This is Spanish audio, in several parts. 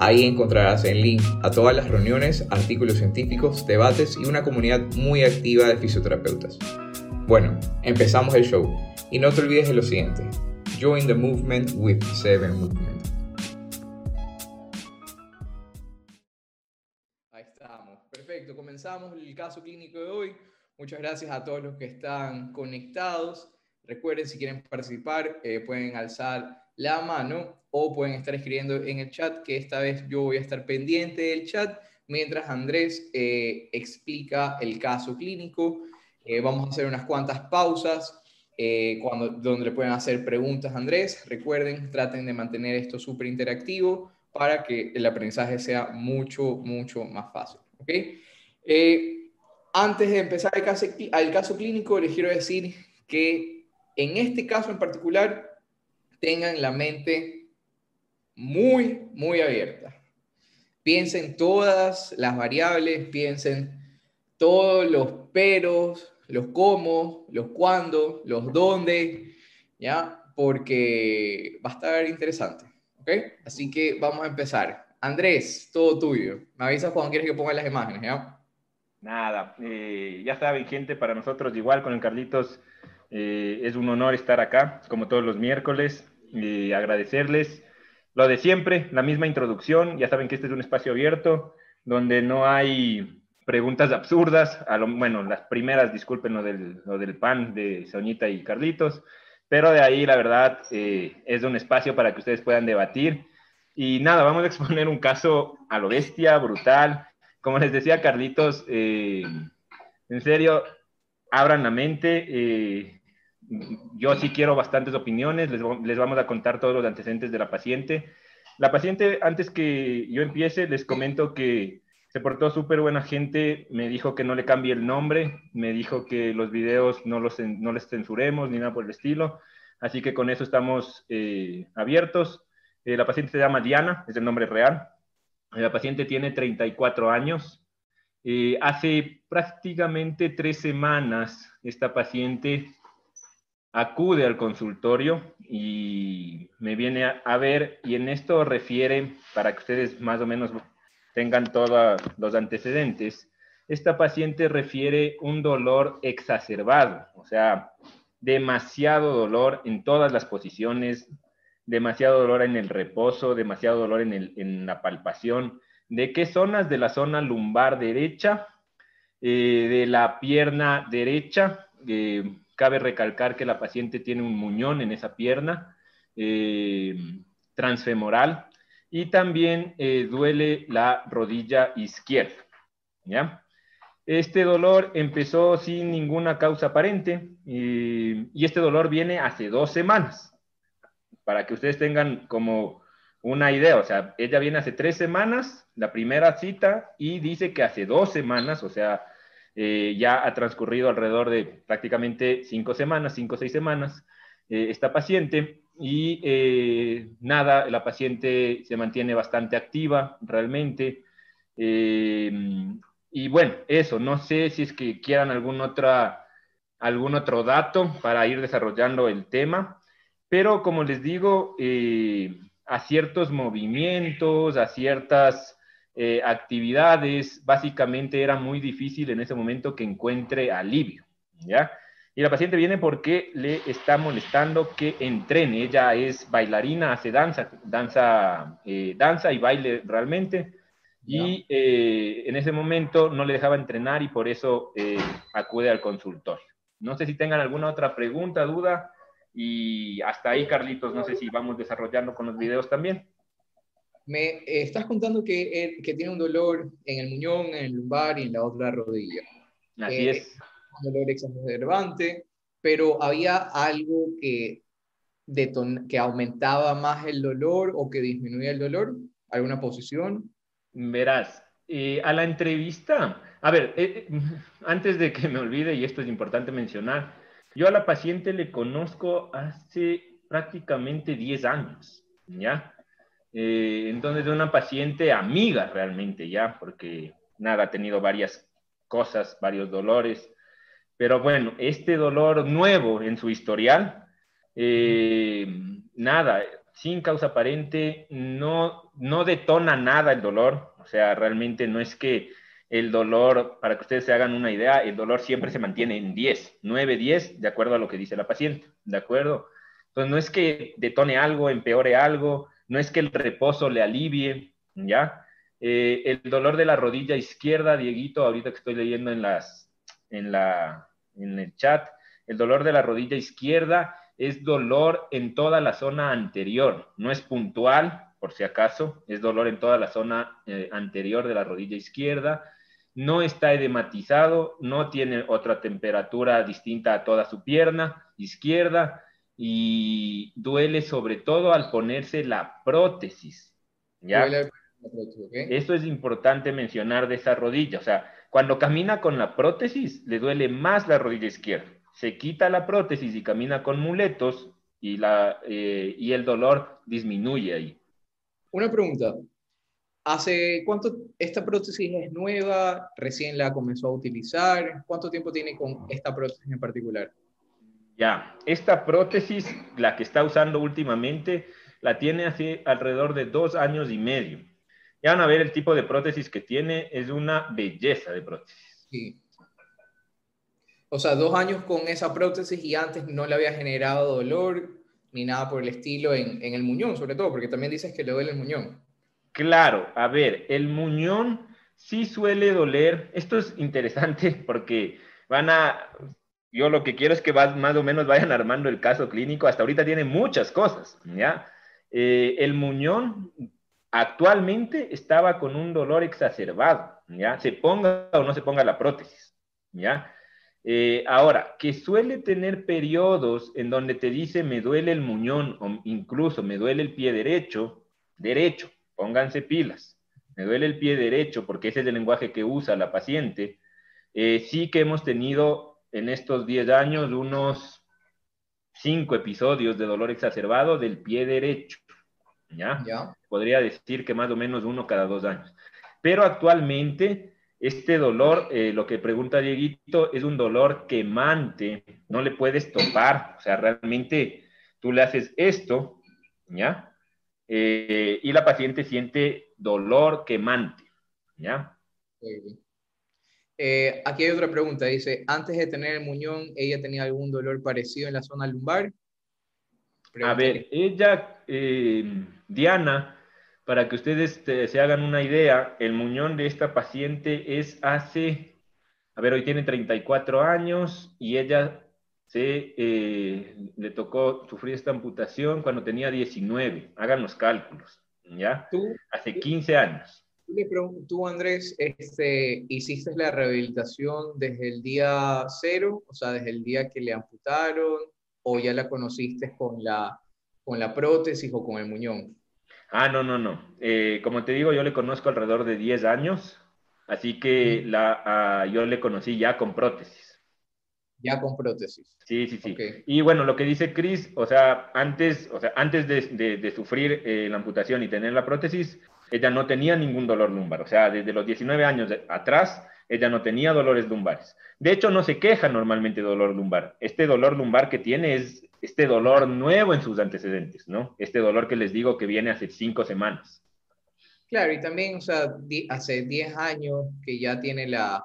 Ahí encontrarás el link a todas las reuniones, artículos científicos, debates y una comunidad muy activa de fisioterapeutas. Bueno, empezamos el show y no te olvides de lo siguiente. Join the movement with Seven Movement. Perfecto, comenzamos el caso clínico de hoy. Muchas gracias a todos los que están conectados. Recuerden, si quieren participar, eh, pueden alzar la mano o pueden estar escribiendo en el chat, que esta vez yo voy a estar pendiente del chat mientras Andrés eh, explica el caso clínico. Eh, vamos a hacer unas cuantas pausas cuando, donde pueden hacer preguntas Andrés. Recuerden, traten de mantener esto súper interactivo para que el aprendizaje sea mucho, mucho más fácil. Eh, antes de empezar el caso, al caso clínico, les quiero decir que en este caso en particular tengan la mente muy, muy abierta. Piensen todas las variables, piensen todos los peros, los cómo, los cuándo, los dónde, ¿ya? Porque va a estar interesante, ¿ok? Así que vamos a empezar. Andrés, todo tuyo. Me avisas cuando quieres que ponga las imágenes, ¿ya? Nada, eh, ya saben, gente, para nosotros igual con el Carlitos eh, es un honor estar acá, como todos los miércoles, y agradecerles lo de siempre, la misma introducción. Ya saben que este es un espacio abierto donde no hay preguntas absurdas. A lo, bueno, las primeras, disculpen lo del, lo del pan de Soñita y Carlitos, pero de ahí, la verdad, eh, es un espacio para que ustedes puedan debatir y nada, vamos a exponer un caso a lo bestia, brutal. Como les decía Carlitos, eh, en serio, abran la mente. Eh, yo sí quiero bastantes opiniones, les, les, vamos a contar todos los antecedentes de la paciente. La paciente, antes que yo empiece, les comento que se portó súper buena gente, me dijo que no le cambie el nombre, me dijo que los videos no los no les censuremos ni nada por el estilo, así que con eso estamos eh, abiertos. Eh, la paciente se llama Diana, es el nombre real. La paciente tiene 34 años. Eh, hace prácticamente tres semanas esta paciente acude al consultorio y me viene a, ver y en esto refiere, para que ustedes más o menos tengan todos los antecedentes, esta paciente refiere un dolor exacerbado, o sea, demasiado dolor en todas las posiciones, demasiado dolor en el reposo, demasiado dolor en, la palpación. ¿De qué zonas? De la zona lumbar derecha, eh, de la pierna derecha. Eh, cabe recalcar que la paciente tiene un muñón en esa pierna eh, transfemoral y también duele la rodilla izquierda. ¿ya? Este dolor empezó sin ninguna causa aparente y este dolor viene hace dos semanas para que ustedes tengan como una idea. O sea, ella viene hace tres semanas, la primera cita, y dice que hace dos semanas, o sea, eh, ya ha transcurrido alrededor de prácticamente cinco semanas, cinco o seis semanas, eh, esta paciente. Y eh, nada, la paciente se mantiene bastante activa realmente. y bueno, eso, no sé si es que quieran algún, otra, algún otro dato para ir desarrollando el tema. Pero como les digo, eh, a ciertos movimientos, a ciertas eh, actividades, básicamente era muy difícil en ese momento que encuentre alivio, ¿ya? Y la paciente viene porque le está molestando que entrene. Ella es bailarina, hace danza, danza, eh, danza y baile realmente. Y en ese momento no le dejaba entrenar y por eso acude al consultorio. No sé si tengan alguna otra pregunta, duda. Y hasta ahí, Carlitos, no sé si vamos desarrollando con los videos también. Me estás contando que, eh, que, tiene un dolor en el muñón, en el lumbar y en la otra rodilla. Así eh, es. Un dolor exacerbante, pero había algo que, que aumentaba más el dolor o que disminuía el dolor. alguna posición? Verás, eh, a la entrevista, a ver, eh, antes de que me olvide, y esto es importante mencionar, yo a la paciente le conozco hace prácticamente 10 años, ¿ya? Entonces es una paciente amiga realmente, ¿ya? Porque nada, ha tenido varias cosas, varios dolores, pero bueno, este dolor nuevo en su historial, nada, sin causa aparente, no, no detona nada el dolor, o sea, realmente no es que el dolor, para que ustedes se hagan una idea, el dolor siempre se mantiene en 10, 9, 10, de acuerdo a lo que dice la paciente, ¿de acuerdo? Entonces, no es que detone algo, empeore algo, no es que el reposo le alivie, ¿ya? Eh, el dolor de la rodilla izquierda, Dieguito, ahorita que estoy leyendo en, las, en, la, en el chat, el dolor de la rodilla izquierda es dolor en toda la zona anterior, no es puntual, por si acaso, es dolor en toda la zona eh, anterior de la rodilla izquierda, no está edematizado, no tiene otra temperatura distinta a toda su pierna izquierda y duele sobre todo al ponerse la prótesis. ¿ya? Eso es importante mencionar de esa rodilla, o sea, cuando camina con la prótesis le duele más la rodilla izquierda se quita la prótesis y camina con muletos y, la, eh, y el dolor disminuye ahí. Una pregunta. ¿Hace cuánto esta prótesis es nueva? ¿Recién la comenzó a utilizar? ¿Cuánto tiempo tiene con esta prótesis en particular? Ya, esta prótesis, la que está usando últimamente, la tiene hace alrededor de dos años y medio. Ya van a ver el tipo de prótesis que tiene, es una belleza de prótesis. Sí. O sea, dos años con esa prótesis y antes no le había generado dolor ni nada por el estilo en, el muñón, sobre todo, porque también dices que le duele el muñón. Claro, a ver, el muñón sí suele doler. Esto es interesante porque van a, yo lo que quiero es que más o menos vayan armando el caso clínico. Hasta ahorita tiene muchas cosas, ¿ya? Eh, el muñón actualmente estaba con un dolor exacerbado, ¿ya? Se ponga o no se ponga la prótesis, ¿ya? Eh, ahora, que suele tener periodos en donde te dice me duele el muñón o incluso me duele el pie derecho, derecho, pónganse pilas, me duele el pie derecho porque ese es el lenguaje que usa la paciente. Eh, sí que hemos tenido en estos 10 años unos 5 episodios de dolor exacerbado del pie derecho. ¿ya? ¿Ya? Podría decir que más o menos uno cada dos años. Pero actualmente este dolor, eh, lo que pregunta Dieguito, es un dolor quemante, no le puedes topar, o sea, realmente tú le haces esto, ¿ya? Eh, y la paciente siente dolor quemante, ¿ya? Eh, aquí hay otra pregunta, dice, antes de tener el muñón, ¿ella tenía algún dolor parecido en la zona lumbar? A ver, ella, Diana, para que ustedes se hagan una idea, el muñón de esta paciente es hace, a ver, hoy tiene 34 años y ella se eh, le tocó sufrir esta amputación cuando tenía 19. Hagan los cálculos, ¿ya? ¿Tú? Hace 15 años. Tú, Andrés, este, ¿hiciste la rehabilitación desde el día cero? O sea, desde el día que le amputaron, o ya la conociste con la, con la prótesis o con el muñón? Ah, no, no, no. Eh, como te digo, yo le conozco alrededor de 10 años, así que la, ah, yo le conocí ya con prótesis. Ya con prótesis. Sí, sí, sí. Y bueno, lo que dice Chris, o sea, antes, o sea, antes de, sufrir eh, la amputación y tener la prótesis, ella no tenía ningún dolor lumbar. O sea, desde los 19 años atrás, ella no tenía dolores lumbares. De hecho, no se queja normalmente de dolor lumbar. Este dolor lumbar que tiene es este dolor nuevo en sus antecedentes, ¿no? Este dolor que les digo que viene hace cinco semanas. Claro, y también, o sea, hace 10 años que ya tiene la,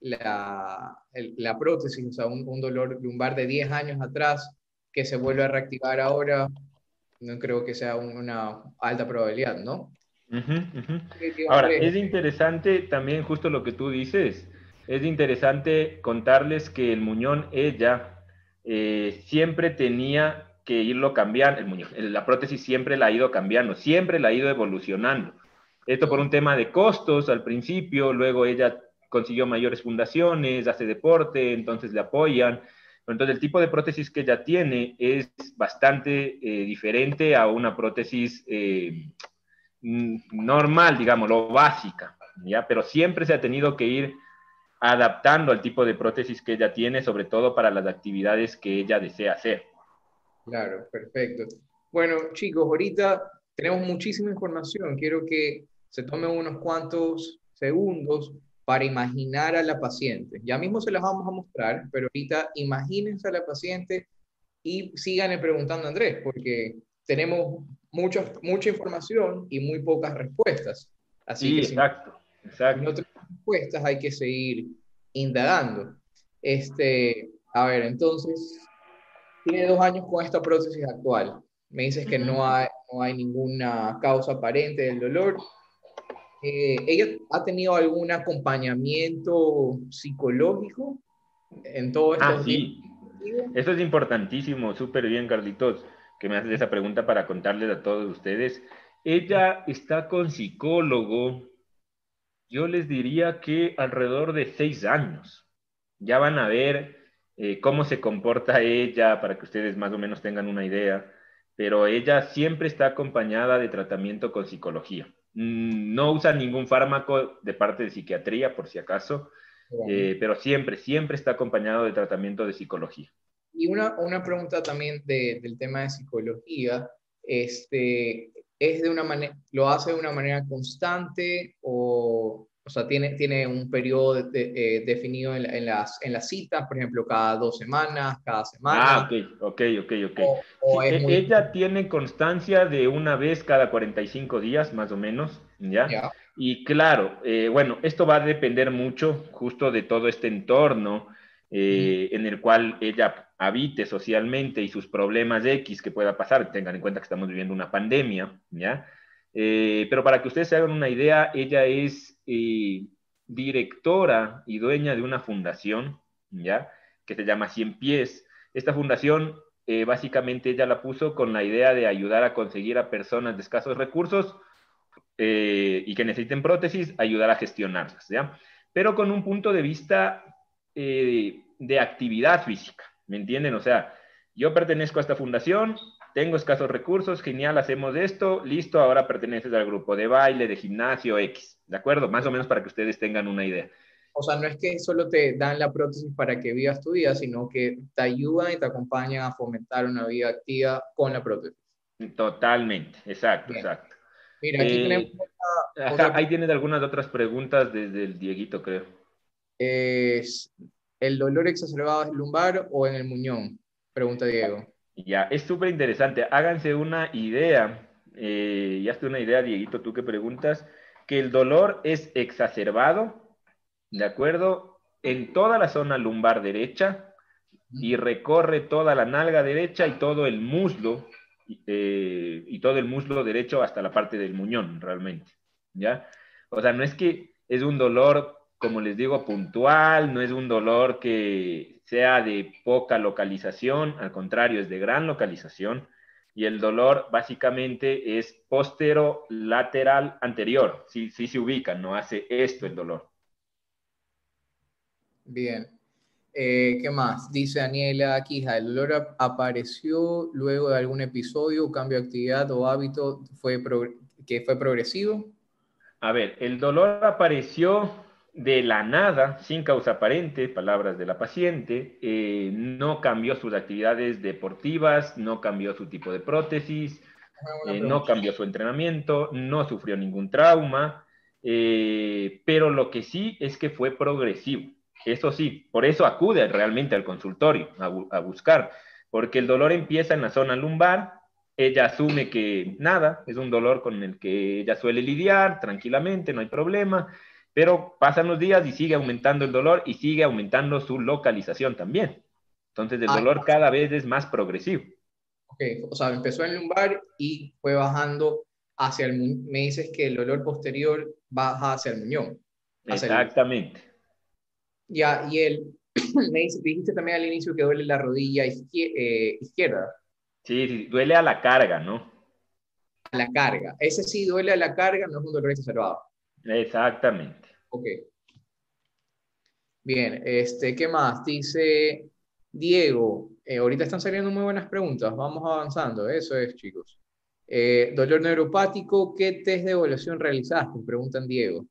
la, prótesis, o sea, un, dolor lumbar de 10 años atrás que se vuelve a reactivar ahora, no creo que sea una alta probabilidad, ¿no? Ahora, es interesante también justo lo que tú dices, es interesante contarles que el muñón, ella, eh, siempre tenía que irlo cambiando, el la prótesis siempre la ha ido cambiando, siempre la ha ido evolucionando. Esto por un tema de costos al principio, luego ella consiguió mayores fundaciones, hace deporte, entonces le apoyan. Entonces el tipo de prótesis que ella tiene es bastante eh, diferente a una prótesis, eh, normal, digamos, lo básica, ¿ya? Pero siempre se ha tenido que ir adaptando al tipo de prótesis que ella tiene, sobre todo para las actividades que ella desea hacer. Claro, perfecto. Bueno, chicos, ahorita tenemos muchísima información. Quiero que se tomen unos cuantos segundos para imaginar a la paciente. Ya mismo se las vamos a mostrar, pero ahorita imagínense a la paciente y sigan preguntando a Andrés, porque tenemos mucha, mucha información y muy pocas respuestas. Así sí, que exacto, exacto. no tenemos respuestas, hay que seguir indagando. Este, a ver, entonces, tiene dos años con esta prótesis actual. Me dices que no hay, no hay ninguna causa aparente del dolor. Eh, ¿Ella ha tenido algún acompañamiento psicológico en todo esto? Ah, sí. Eso es importantísimo, súper bien, Carlitos, que me haces esa pregunta para contarles a todos ustedes. Ella está con psicólogo, yo les diría que alrededor de seis años. Ya van a ver eh, cómo se comporta ella para que ustedes más o menos tengan una idea, pero ella siempre está acompañada de tratamiento con psicología. Mm, no usa ningún fármaco de parte de psiquiatría, por si acaso, eh, pero siempre, siempre está acompañado de tratamiento de psicología. Y una, una pregunta también del tema de psicología, este, es de una manera, lo hace de una manera constante o, o sea, tiene, tiene un periodo eh, definido en, en, las, en las citas, por ejemplo, cada dos semanas, cada semana. Ah, ok, ok, ok, ok. E, ella tiene constancia de una vez cada 45 días, más o menos, ¿ya? Y claro, eh, bueno, esto va a depender mucho justo de todo este entorno eh, en el cual ella habite socialmente y sus problemas X que pueda pasar, tengan en cuenta que estamos viviendo una pandemia, ¿ya? Eh, pero para que ustedes se hagan una idea, ella es eh, directora y dueña de una fundación, ¿ya? Que se llama Cien Pies. Esta fundación, eh, básicamente, ella la puso con la idea de ayudar a conseguir a personas de escasos recursos y que necesiten prótesis, ayudar a gestionarlas, ¿ya? Pero con un punto de vista de actividad física, ¿me entienden? O sea, yo pertenezco a esta fundación, tengo escasos recursos, genial, hacemos esto, listo, ahora perteneces al grupo de baile, de gimnasio X, ¿de acuerdo? Más o menos para que ustedes tengan una idea. O sea, no es que solo te dan la prótesis para que vivas tu vida, sino que te ayudan y te acompañan a fomentar una vida activa con la prótesis. Totalmente, exacto, exacto. Mira, aquí eh, tenemos... Ahí tienes algunas otras preguntas desde el Dieguito, creo. ¿Es ¿El dolor exacerbado es lumbar o en el muñón? Pregunta Diego. Ya, es súper interesante. Háganse una idea, eh, ya hazte una idea, Dieguito, tú que preguntas, que el dolor es exacerbado, ¿de acuerdo? En toda la zona lumbar derecha y recorre toda la nalga derecha y todo el muslo, eh, y todo el muslo derecho hasta la parte del muñón, realmente, ¿ya? O sea, no es que es un dolor, como les digo, puntual, no es un dolor que sea de poca localización, al contrario, es de gran localización. Y el dolor básicamente es postero-lateral anterior. Sí, sí se ubica, no hace esto el dolor. Bien. Eh, ¿Qué más? Dice Daniela Quija, ¿el dolor apareció luego de algún episodio, cambio de actividad o hábito fue que fue progresivo? A ver, el dolor apareció de la nada, sin causa aparente, palabras de la paciente, eh, no cambió sus actividades deportivas, no cambió su tipo de prótesis, eh, no cambió su entrenamiento, no sufrió ningún trauma, eh, pero lo que sí es que fue progresivo. Eso sí, por eso acude realmente al consultorio a, a buscar, porque el dolor empieza en la zona lumbar, ella asume que nada, es un dolor con el que ella suele lidiar tranquilamente, no hay problema, pero pasan los días y sigue aumentando el dolor y sigue aumentando su localización también. Entonces el ah, dolor cada vez es más progresivo. Ok, o sea, empezó en el lumbar y fue bajando hacia el Me dices que el dolor posterior baja hacia el muñón. Exactamente. Ya, y él, me dijiste también al inicio que duele la rodilla eh, izquierda. Sí, sí, duele a la carga, ¿no? A la carga. Ese sí duele a la carga, no es un dolor exacerbado. Exactamente. Ok. Bien, este, ¿qué más? Dice Diego, eh, ahorita están saliendo muy buenas preguntas, vamos avanzando, eso es, chicos. Eh, dolor neuropático, ¿qué test de evaluación realizaste? Preguntan Diego.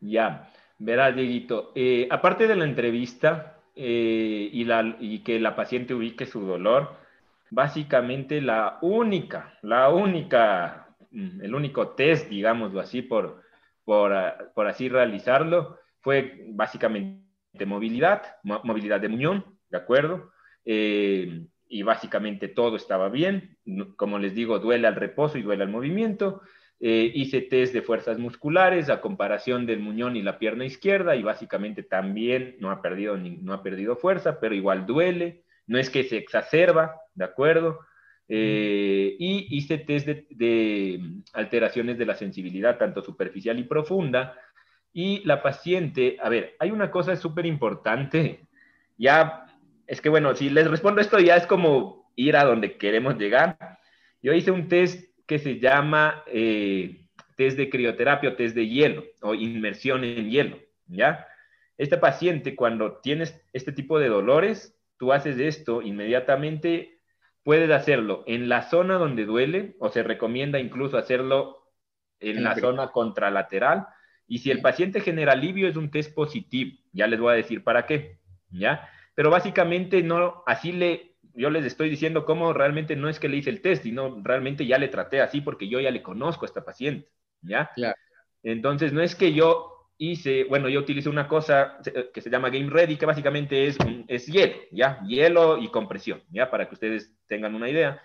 Ya, verás, Dieguito. Eh, aparte de la entrevista eh, y, la, y que la paciente ubique su dolor, básicamente la única, la única, mm, el único test, digámoslo así, por, por, por así realizarlo, fue básicamente movilidad, movilidad de muñón, ¿de acuerdo? Eh, y básicamente todo estaba bien. Como les digo, duele al reposo y duele al movimiento. Eh, hice test de fuerzas musculares a comparación del muñón y la pierna izquierda y básicamente también no ha perdido, no ha perdido fuerza, pero igual duele. No es que se exacerba, ¿de acuerdo? Eh, y hice test de, de, alteraciones de la sensibilidad, tanto superficial y profunda. Y la paciente, a ver, hay una cosa súper importante. Ya, es que bueno, si les respondo esto ya es como ir a donde queremos llegar. Yo hice un test que se llama eh, test de crioterapia o test de hielo o inmersión en hielo, ¿ya? Este paciente, cuando tienes este tipo de dolores, tú haces esto inmediatamente, puedes hacerlo en la zona donde duele o se recomienda incluso hacerlo en la zona contralateral. Y si el paciente genera alivio, es un test positivo. Ya les voy a decir para qué, ¿ya? Pero básicamente no, así le, yo les estoy diciendo cómo realmente no es que le hice el test, sino realmente ya le traté así porque yo ya le conozco a esta paciente, ¿ya? Claro. Entonces, no es que yo hice, bueno, yo utilicé una cosa que se llama Game Ready, que básicamente es, es hielo, ¿ya? Hielo y compresión, ¿ya? Para que ustedes tengan una idea.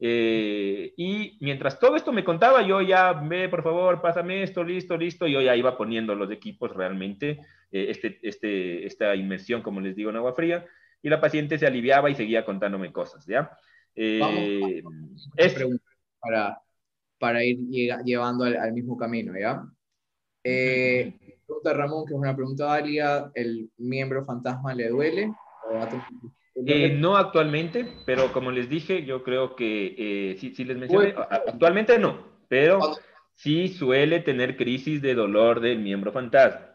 Eh, y mientras todo esto me contaba, yo ya, ve, por favor, pásame esto, listo, listo, yo ya iba poniendo los equipos realmente, eh, este, este, esta inmersión, como les digo, en agua fría, y la paciente se aliviaba y seguía contándome cosas, ¿ya? Eh, es para, para ir llevando al, mismo camino, ¿ya? Eh, pregunta Ramón, que es una pregunta válida, ¿el miembro fantasma le duele? Eh, no actualmente, pero como les dije, yo creo que eh, sí, les mencioné, actualmente no, pero sí suele tener crisis de dolor del miembro fantasma.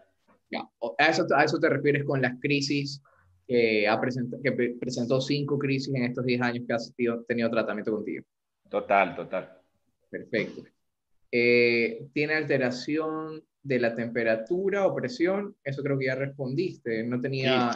Ya. ¿A, eso, ¿A eso te refieres con las crisis que, ha que presentó cinco crisis en estos 10 años que has tenido, tratamiento contigo. Total, total. Perfecto. Eh, ¿Tiene alteración de la temperatura o presión? Eso creo que ya respondiste. No tenía...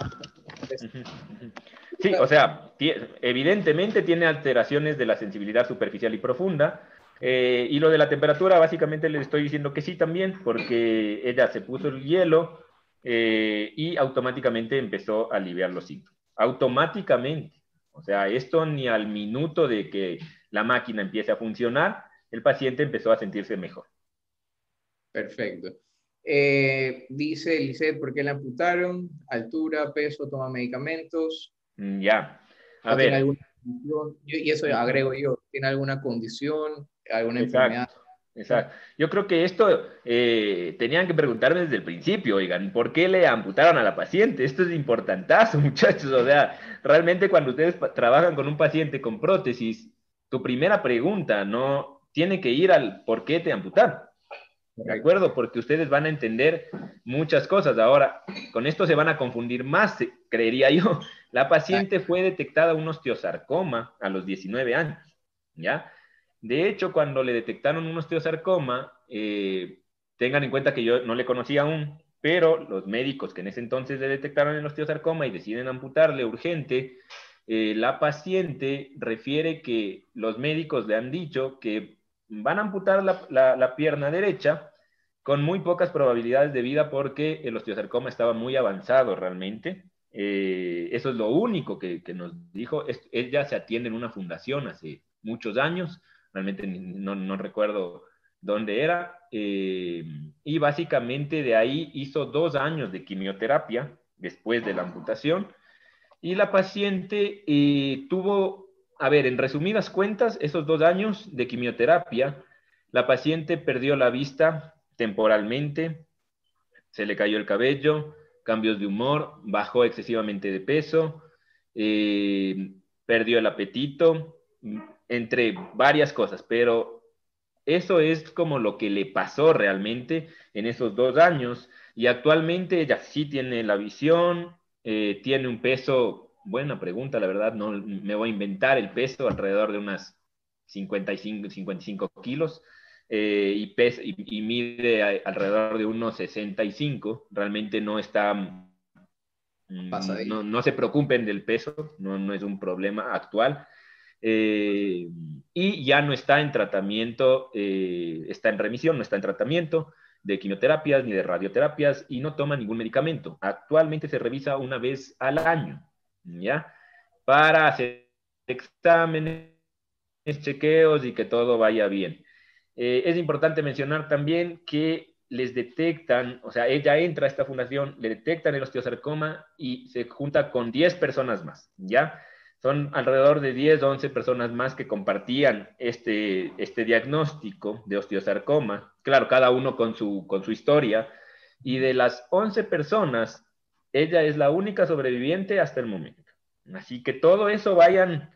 Sí, o sea, evidentemente tiene alteraciones de la sensibilidad superficial y profunda. Eh, y lo de la temperatura, básicamente le estoy diciendo que sí también, porque ella se puso el hielo, eh, y automáticamente empezó a aliviar los síntomas. Automáticamente. O sea, esto ni al minuto de que la máquina empiece a funcionar, el paciente empezó a sentirse mejor. Perfecto. Eh, dice Lisette, ¿por qué la amputaron? Altura, peso, toma medicamentos. Mm, ya. A ver. y eso agrego yo, ¿tiene alguna condición, alguna enfermedad? Exacto. Yo creo que esto eh, tenían que preguntarme desde el principio, oigan, ¿por qué le amputaron a la paciente? Esto es importantazo, muchachos. O sea, realmente cuando ustedes trabajan con un paciente con prótesis, tu primera pregunta no tiene que ir al por qué te amputaron. ¿De acuerdo? Porque ustedes van a entender muchas cosas. Ahora, con esto se van a confundir más, creería yo. La paciente fue detectada un osteosarcoma a los 19 años, ¿ya? De hecho, cuando le detectaron un osteosarcoma, eh, tengan en cuenta que yo no le conocía aún, pero los médicos que en ese entonces le detectaron el osteosarcoma y deciden amputarle urgente, eh, la paciente refiere que los médicos le han dicho que van a amputar la, pierna derecha con muy pocas probabilidades de vida porque el osteosarcoma estaba muy avanzado realmente. Eh, eso es lo único que, nos dijo. ella se atiende en una fundación hace muchos años realmente no, no recuerdo dónde era, eh, y básicamente de ahí hizo dos años de quimioterapia después de la amputación, y la paciente eh, tuvo, a ver, en resumidas cuentas, esos dos años de quimioterapia, la paciente perdió la vista temporalmente, se le cayó el cabello, cambios de humor, bajó excesivamente de peso, eh, perdió el apetito, entre varias cosas, pero eso es como lo que le pasó realmente en esos dos años y actualmente ella sí tiene la visión, eh, tiene un peso, buena pregunta, la verdad, no me voy a inventar el peso, alrededor de unas 55, 55 kilos. Eh, y, pesa, y, mide alrededor de unos 65. Realmente no está. Mm, no, no, se preocupen del peso, no, no es un problema actual. Eh, y ya no está en tratamiento, eh, está en remisión, no está en tratamiento de quimioterapias ni de radioterapias y no toma ningún medicamento. Actualmente se revisa una vez al año, ¿ya? Para hacer exámenes, chequeos y que todo vaya bien. Eh, es importante mencionar también que les detectan, o sea, ella entra a esta fundación, le detectan el osteosarcoma y se junta con 10 personas más, ¿ya? Son alrededor de 10 o 11 personas más que compartían este, este diagnóstico de osteosarcoma, claro, cada uno con su, con su historia, y de las 11 personas, ella es la única sobreviviente hasta el momento. Así que todo eso vayan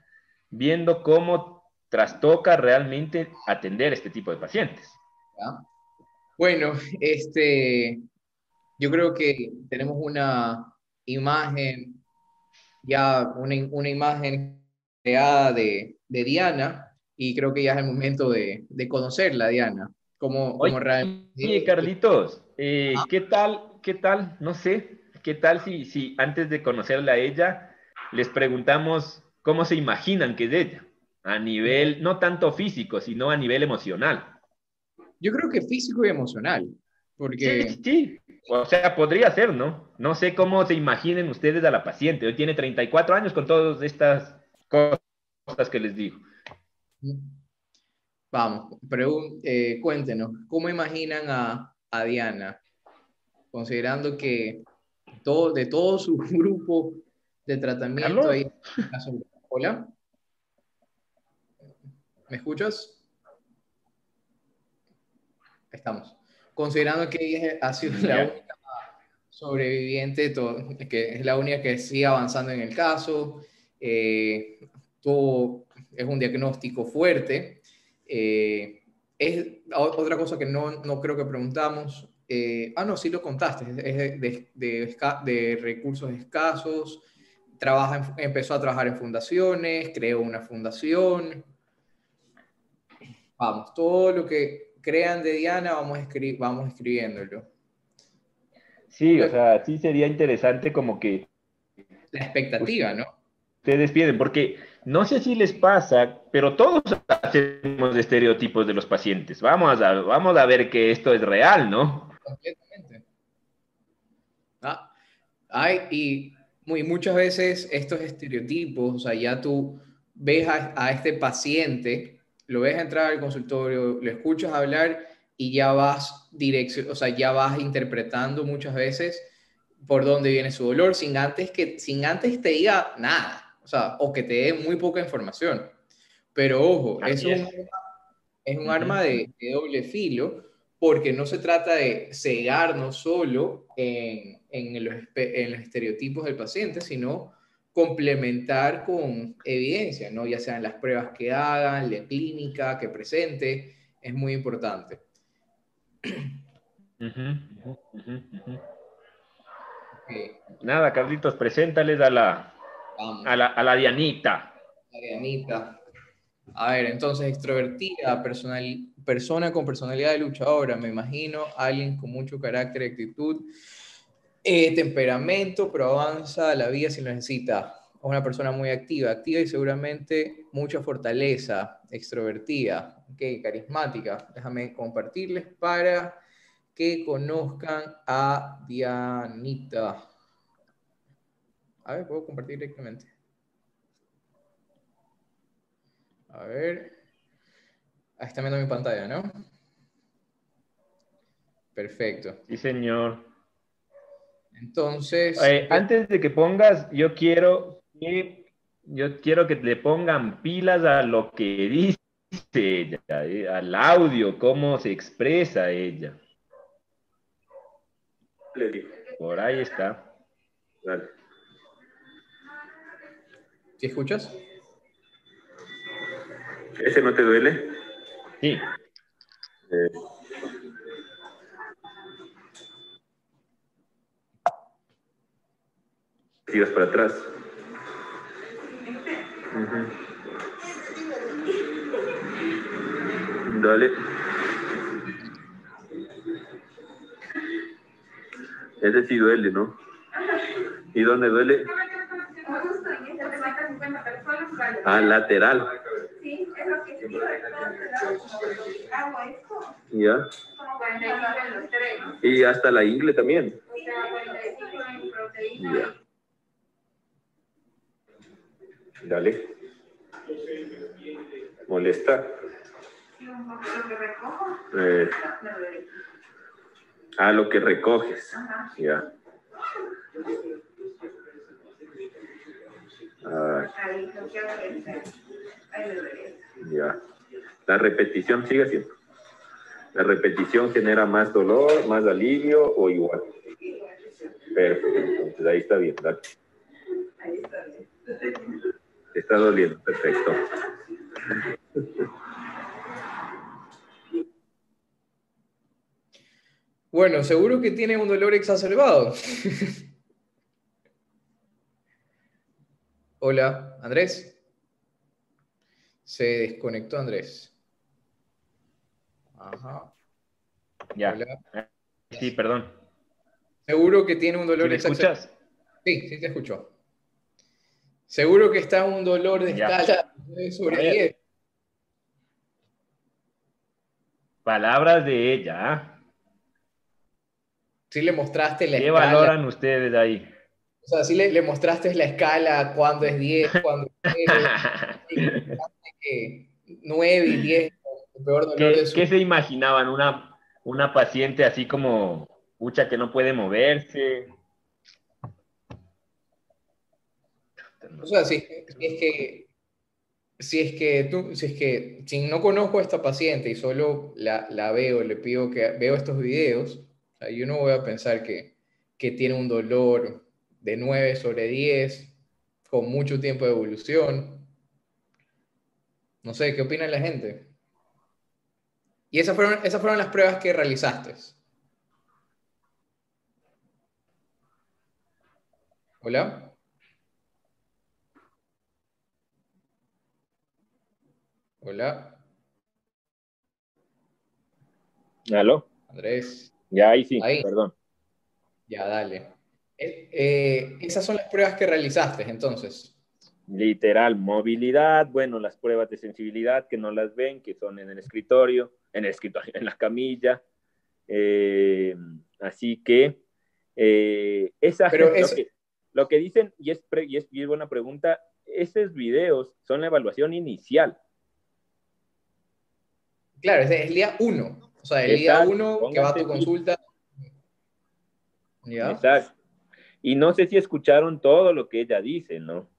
viendo cómo trastoca realmente atender este tipo de pacientes. Bueno, este, yo creo que tenemos una imagen, ya una, una imagen creada de, de, Diana y creo que ya es el momento de, de conocerla, Diana. Como, como realmente... Carlitos, eh, ah. ¿qué tal, qué tal, no sé, qué tal si, si antes de conocerla a ella les preguntamos cómo se imaginan que es ella? a nivel, no tanto físico, sino a nivel emocional. Yo creo que físico y emocional, porque... Sí, sí, o sea, podría ser, ¿no? No sé cómo se imaginen ustedes a la paciente. Hoy tiene 34 años con todas estas cosas que les digo. Vamos, eh, cuéntenos, ¿cómo imaginan a, a, Diana? Considerando que todo, de todo su grupo de tratamiento... Ahí, Hola. ¿Me escuchas? Estamos. Considerando que ella ha sido la única sobreviviente, que es la única que sigue avanzando en el caso, eh, todo es un diagnóstico fuerte. Eh, es otra cosa que no, no creo que preguntamos. Eh, ah, no, sí lo contaste, es de, de, de recursos escasos, trabaja empezó a trabajar en fundaciones, creó una fundación, Vamos, todo lo que crean de Diana, vamos, vamos escribiéndolo. Sí, o sea, sí sería interesante como que... La expectativa, ¿no? Ustedes piden, porque no sé si les pasa, pero todos hacemos estereotipos de los pacientes. Vamos a, vamos a ver que esto es real, ¿no? Completamente. Ah, hay, y muy, muchas veces estos estereotipos, o sea, ya tú ves a, a este paciente lo ves entrar al consultorio, lo escuchas hablar y ya vas dirección, o sea, ya vas interpretando muchas veces por dónde viene su dolor sin antes que sin antes te diga nada, o sea, o que te dé muy poca información. Pero ojo, es un, es un arma de, doble filo porque no se trata de cegarnos solo en, en, los, en los estereotipos del paciente, sino complementar con evidencia, ¿no? ya sean las pruebas que hagan, la clínica que presente, es muy importante. Nada, Carlitos, preséntales a la, a la, a la Dianita. La Dianita. A ver, entonces, extrovertida, personal, persona con personalidad de luchadora, me imagino, alguien con mucho carácter actitud eh, temperamento, pero avanza la vida si lo necesita. Es una persona muy activa, activa y seguramente mucha fortaleza, extrovertida, okay, carismática. Déjame compartirles para que conozcan a Dianita. A ver, puedo compartir directamente. A ver. Ahí está viendo mi pantalla, ¿no? Perfecto. Sí, señor. Entonces. Eh, antes de que pongas, yo quiero que yo quiero que le pongan pilas a lo que dice ella, eh, al audio, cómo se expresa ella. Por ahí está. Dale. ¿Sí escuchas? ¿Ese no te duele? Sí. Eh, tiras para atrás. Dale. Ese sí duele, ¿no? ¿Y dónde duele? Ah, lateral. Sí, es lo que sí, hago esto, Ya. como 45 en los tres, ¿no? Y hasta la ingle también. O sea, 45 en proteína. Ya. Dale. Molesta. Eh, ah, lo que recoges. Ya. Ah, Ahí, lo que hago es, ahí me ya. La repetición sigue siendo. La repetición genera más dolor, más alivio o igual. Perfecto. Entonces ahí está bien. Dale. Ahí está bien. Está doliendo. Perfecto. Bueno, seguro que tiene un dolor exacerbado. Hola, Andrés. Se desconectó Andrés. Ajá. Ya. Hola. Sí, perdón. Seguro que tiene un ¿Sí dolor me escuchas? Sí, sí te escucho. Seguro que está un dolor de Ya. escala sobre A ver. 10. Palabras de ella. ¿ah? Sí le mostraste la ¿Qué escala. valoran ustedes ahí? O sea, sí le, le mostraste la escala, cuándo es 10, cuándo es 9, que 9 y 10, el peor dolor ¿Qué, de su qué se imaginaban? Una, una paciente así como, pucha, que no puede moverse. O sea, si, si es que, si es que tú, si es que, si no conozco a esta paciente y solo la, la veo, le pido que veo estos videos, o sea, yo no voy a pensar que, que tiene un dolor de 9 sobre 10, con mucho tiempo de evolución. No sé, ¿qué opina la gente? Y esas fueron, esas fueron las pruebas que realizaste. Hola. Hola, ¿Aló? Andrés. Ya ahí sí, Ahí. perdón. Ya, dale. Eh, eh, esas son las pruebas que realizaste, entonces. Literal, movilidad, bueno, las pruebas de sensibilidad que no las ven, que son en el escritorio, en el escritorio, en la camilla. Eh, así que eh, esa Pero lo, eso- que, lo que dicen, y es, pre- y es, y es buena pregunta, esos videos son la evaluación inicial. Claro, es el día 1. O sea, el día Exacto, 1 que va a tu consulta. ¿Ya? Exacto. Y no sé si escucharon todo lo que ella dice, ¿no?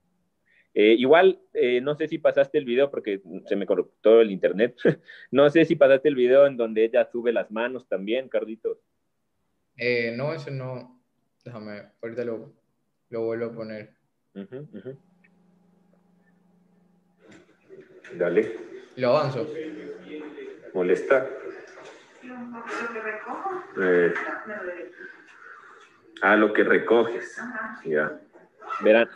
Eh, igual, eh, no sé si pasaste el video porque se me cortó el internet. no sé si pasaste el video en donde ella sube las manos también, Carlitos. Eh, no, eso no. Déjame, ahorita lo, lo vuelvo a poner. Dale. Lo avanzo. Molesta. Que recojo, Ah, lo que recoges. Ya. Verán,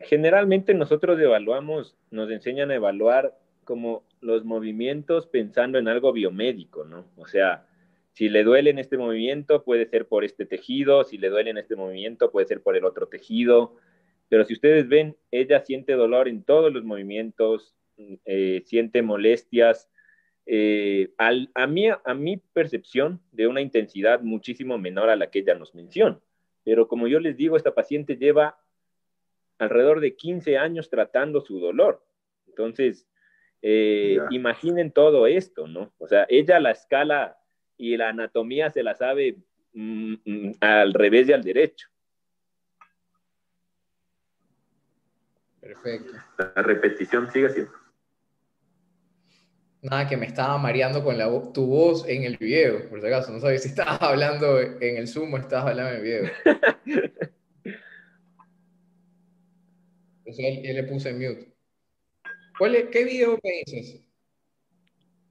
generalmente nosotros evaluamos, nos enseñan a evaluar como los movimientos pensando en algo biomédico, ¿no? O sea, si le duele en este movimiento, puede ser por este tejido, si le duele en este movimiento, puede ser por el otro tejido, pero si ustedes ven, ella siente dolor en todos los movimientos, eh, siente molestias, eh, al- a, mí, a mi percepción de una intensidad muchísimo menor a la que ella nos menciona. Pero como yo les digo, esta paciente lleva alrededor de 15 años tratando su dolor. Entonces, eh, imaginen todo esto, ¿no? O sea, ella la escala y la anatomía se la sabe mm, mm, al revés y al derecho. Perfecto. La repetición sigue siendo. Nada, que me estaba mareando con tu voz en el video, por si acaso. No sabía si estabas hablando en el Zoom o estabas hablando en el video. Entonces, él, él le puse mute. ¿Cuál es- ¿Qué video me?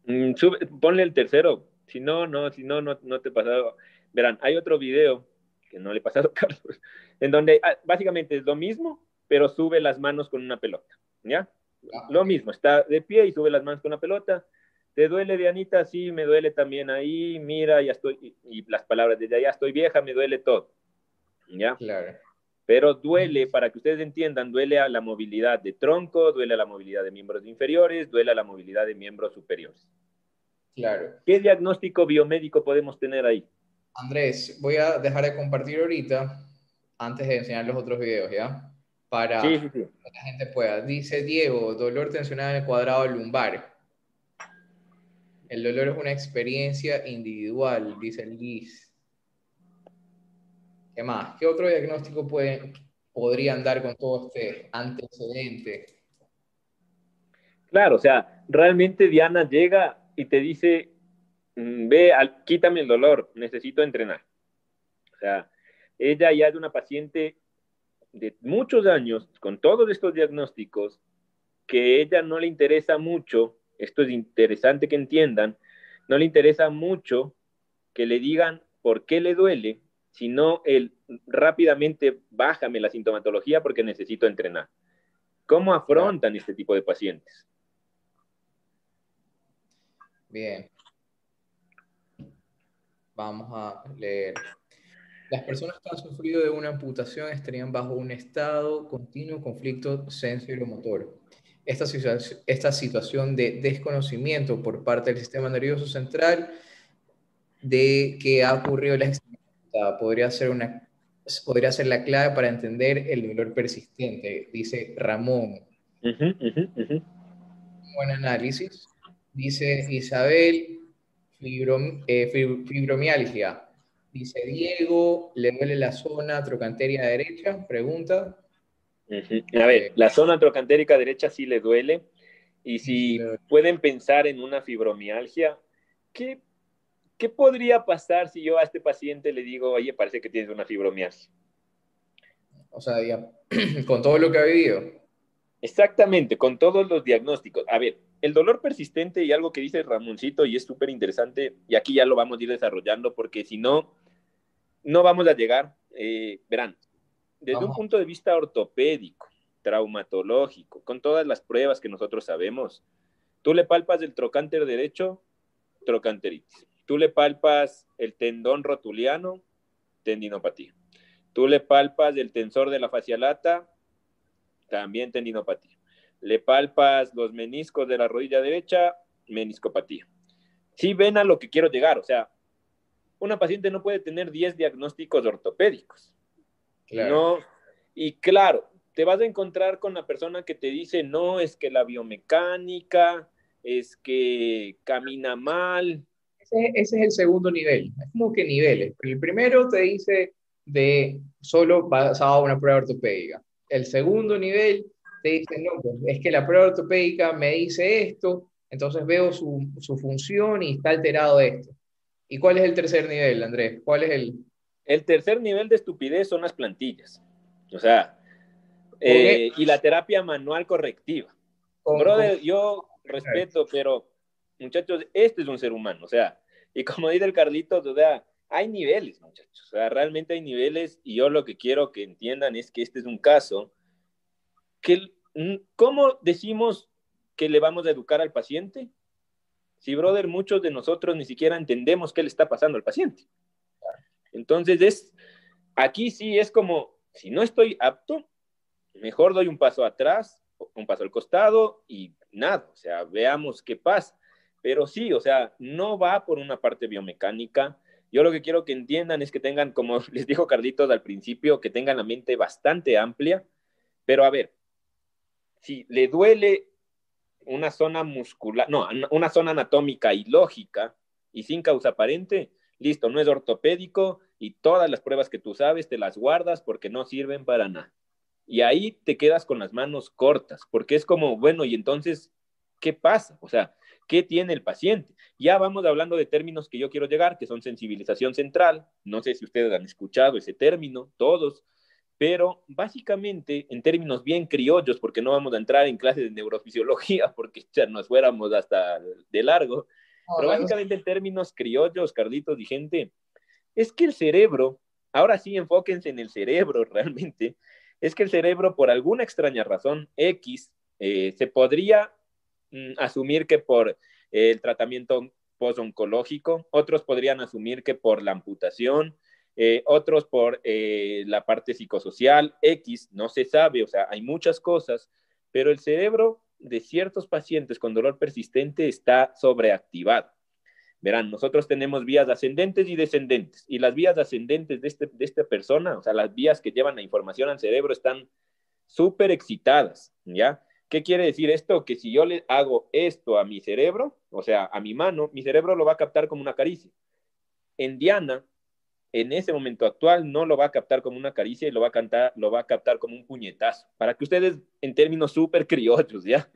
Mm, sube- ponle el tercero. Si no, no, si no, no, no te he pasado. Verán, hay otro video que no le he pasado Carlos, en donde ah, básicamente es lo mismo, pero sube las manos con una pelota. ¿Ya? Ah, Lo mismo, está de pie y sube las manos con una pelota. ¿Te duele, Dianita? Sí, me duele también ahí. Mira, ya estoy. Y, las palabras de ya estoy vieja, me duele todo. ¿Ya? Claro. Pero duele, para que ustedes entiendan, duele a la movilidad de tronco, duele a la movilidad de miembros inferiores, duele a la movilidad de miembros superiores. Claro. ¿Qué diagnóstico biomédico podemos tener ahí? Andrés, voy a dejar de compartir ahorita antes de enseñar los otros videos, ¿ya? Para Sí, sí, sí. que la gente pueda. Dice Diego, dolor tensional en el cuadrado lumbar. El dolor es una experiencia individual, dice Liz. ¿Qué más? ¿Qué otro diagnóstico puede, podrían dar con todo este antecedente? Claro, o sea, realmente Diana llega y te dice, mm, ve, al- quítame el dolor, necesito entrenar. O sea, ella ya es una paciente de muchos años con todos estos diagnósticos que ella no le interesa mucho, esto es interesante que entiendan, no le interesa mucho que le digan por qué le duele, sino el rápidamente bájame la sintomatología porque necesito entrenar. ¿Cómo afrontan este tipo de pacientes? Bien. Vamos a leer. Las personas que han sufrido de una amputación estarían bajo un estado continuo conflicto sensorial-motor. Esta, esta situación de desconocimiento por parte del sistema nervioso central de que ha ocurrido la extremidad podría ser, una, podría ser la clave para entender el dolor persistente, dice Ramón. Buen análisis. Dice Isabel, fibrom- eh, fib- fibromialgia. Dice Diego, ¿le duele la zona trocanteria derecha? Pregunta. A ver, la zona trocantérica derecha sí le duele. Y si pueden pensar en una fibromialgia, ¿qué, ¿qué podría pasar si yo a este paciente le digo, oye, parece que tienes una fibromialgia? O sea, ya, con todo lo que ha vivido. Exactamente, con todos los diagnósticos. A ver, el dolor persistente y algo que dice Ramoncito y es súper interesante, y aquí ya lo vamos a ir desarrollando porque si no, no vamos a llegar. Eh, verán, desde un punto de vista ortopédico, traumatológico, con todas las pruebas que nosotros sabemos, tú le palpas el trocánter derecho, trocanteritis. Tú le palpas el tendón rotuliano, tendinopatía. Tú le palpas el tensor de la fascia lata, también tendinopatía. Le palpas los meniscos de la rodilla derecha, meniscopatía. Sí ven a lo que quiero llegar, o sea, una paciente no puede tener 10 diagnósticos ortopédicos. Claro. No, y claro, te vas a encontrar con la persona que te dice, no, es que la biomecánica, es que camina mal. Ese, ese es el segundo nivel. Es como que niveles. El primero te dice de solo basado en una prueba ortopédica. El segundo nivel te dice, no, pues es que la prueba ortopédica me dice esto, entonces veo su, su función y está alterado esto. ¿Y cuál es el tercer nivel, Andrés? ¿Cuál es el...? El tercer nivel de estupidez son las plantillas. O sea, eh, y la terapia manual correctiva. Brother, yo respeto, pero muchachos, este es un ser humano, o sea, y como dice el Carlitos, o sea, hay niveles, muchachos, o sea, realmente hay niveles y yo lo que quiero que entiendan es que este es un caso que, ¿cómo decimos que le vamos a educar al paciente? Si, brother, muchos de nosotros ni siquiera entendemos qué le está pasando al paciente. Entonces, es, aquí sí es como, si no estoy apto, mejor doy un paso atrás, un paso al costado y nada, o sea, veamos qué pasa. Pero sí, o sea, no va por una parte biomecánica. Yo lo que quiero que entiendan es que tengan, como les dijo Carlitos al principio, que tengan la mente bastante amplia. Pero a ver, si le duele una zona muscular, no, una zona anatómica y lógica y sin causa aparente, listo, no es ortopédico y todas las pruebas que tú sabes te las guardas porque no sirven para nada. Y ahí te quedas con las manos cortas, porque es como, bueno, y entonces, ¿qué pasa? O sea, ¿qué tiene el paciente? Ya vamos hablando de términos que yo quiero llegar, que son sensibilización central. No sé si ustedes han escuchado ese término, todos, pero básicamente en términos bien criollos, porque no vamos a entrar en clases de neurofisiología, porque ya nos fuéramos hasta de largo, No, pero básicamente en términos criollos, Carlitos y gente, es que el cerebro, ahora sí enfóquense en el cerebro realmente, es que el cerebro por alguna extraña razón X eh, se podría mm, asumir que por el tratamiento posoncológico, otros podrían asumir que por la amputación, eh, otros por eh, la parte psicosocial, X, no se sabe, o sea, hay muchas cosas, pero el cerebro de ciertos pacientes con dolor persistente está sobreactivado. Verán, nosotros tenemos vías ascendentes y descendentes, y las vías ascendentes de, este, de esta persona, o sea, las vías que llevan la información al cerebro están súper excitadas, ¿ya? ¿Qué quiere decir esto? Que si yo le hago esto a mi cerebro, o sea, a mi mano, mi cerebro lo va a captar como una caricia. En Diana, en ese momento actual, no lo va a captar como una caricia y lo va a, cantar, lo va a captar como un puñetazo, para que ustedes, en términos súper criollos, ¿ya?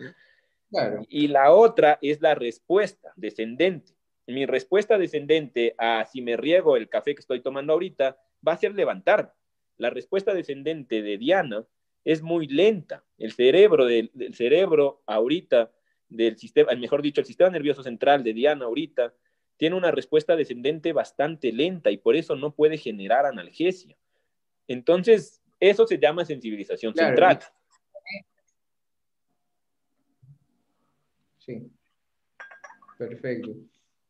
Claro. Y la otra es la respuesta descendente. Mi respuesta descendente a si me riego el café que estoy tomando ahorita va a ser levantar. La respuesta descendente de Diana es muy lenta. El cerebro del, cerebro ahorita del sistema, mejor dicho, el sistema nervioso central de Diana ahorita tiene una respuesta descendente bastante lenta y por eso no puede generar analgesia. Entonces, eso se llama sensibilización central. Sí. Perfecto.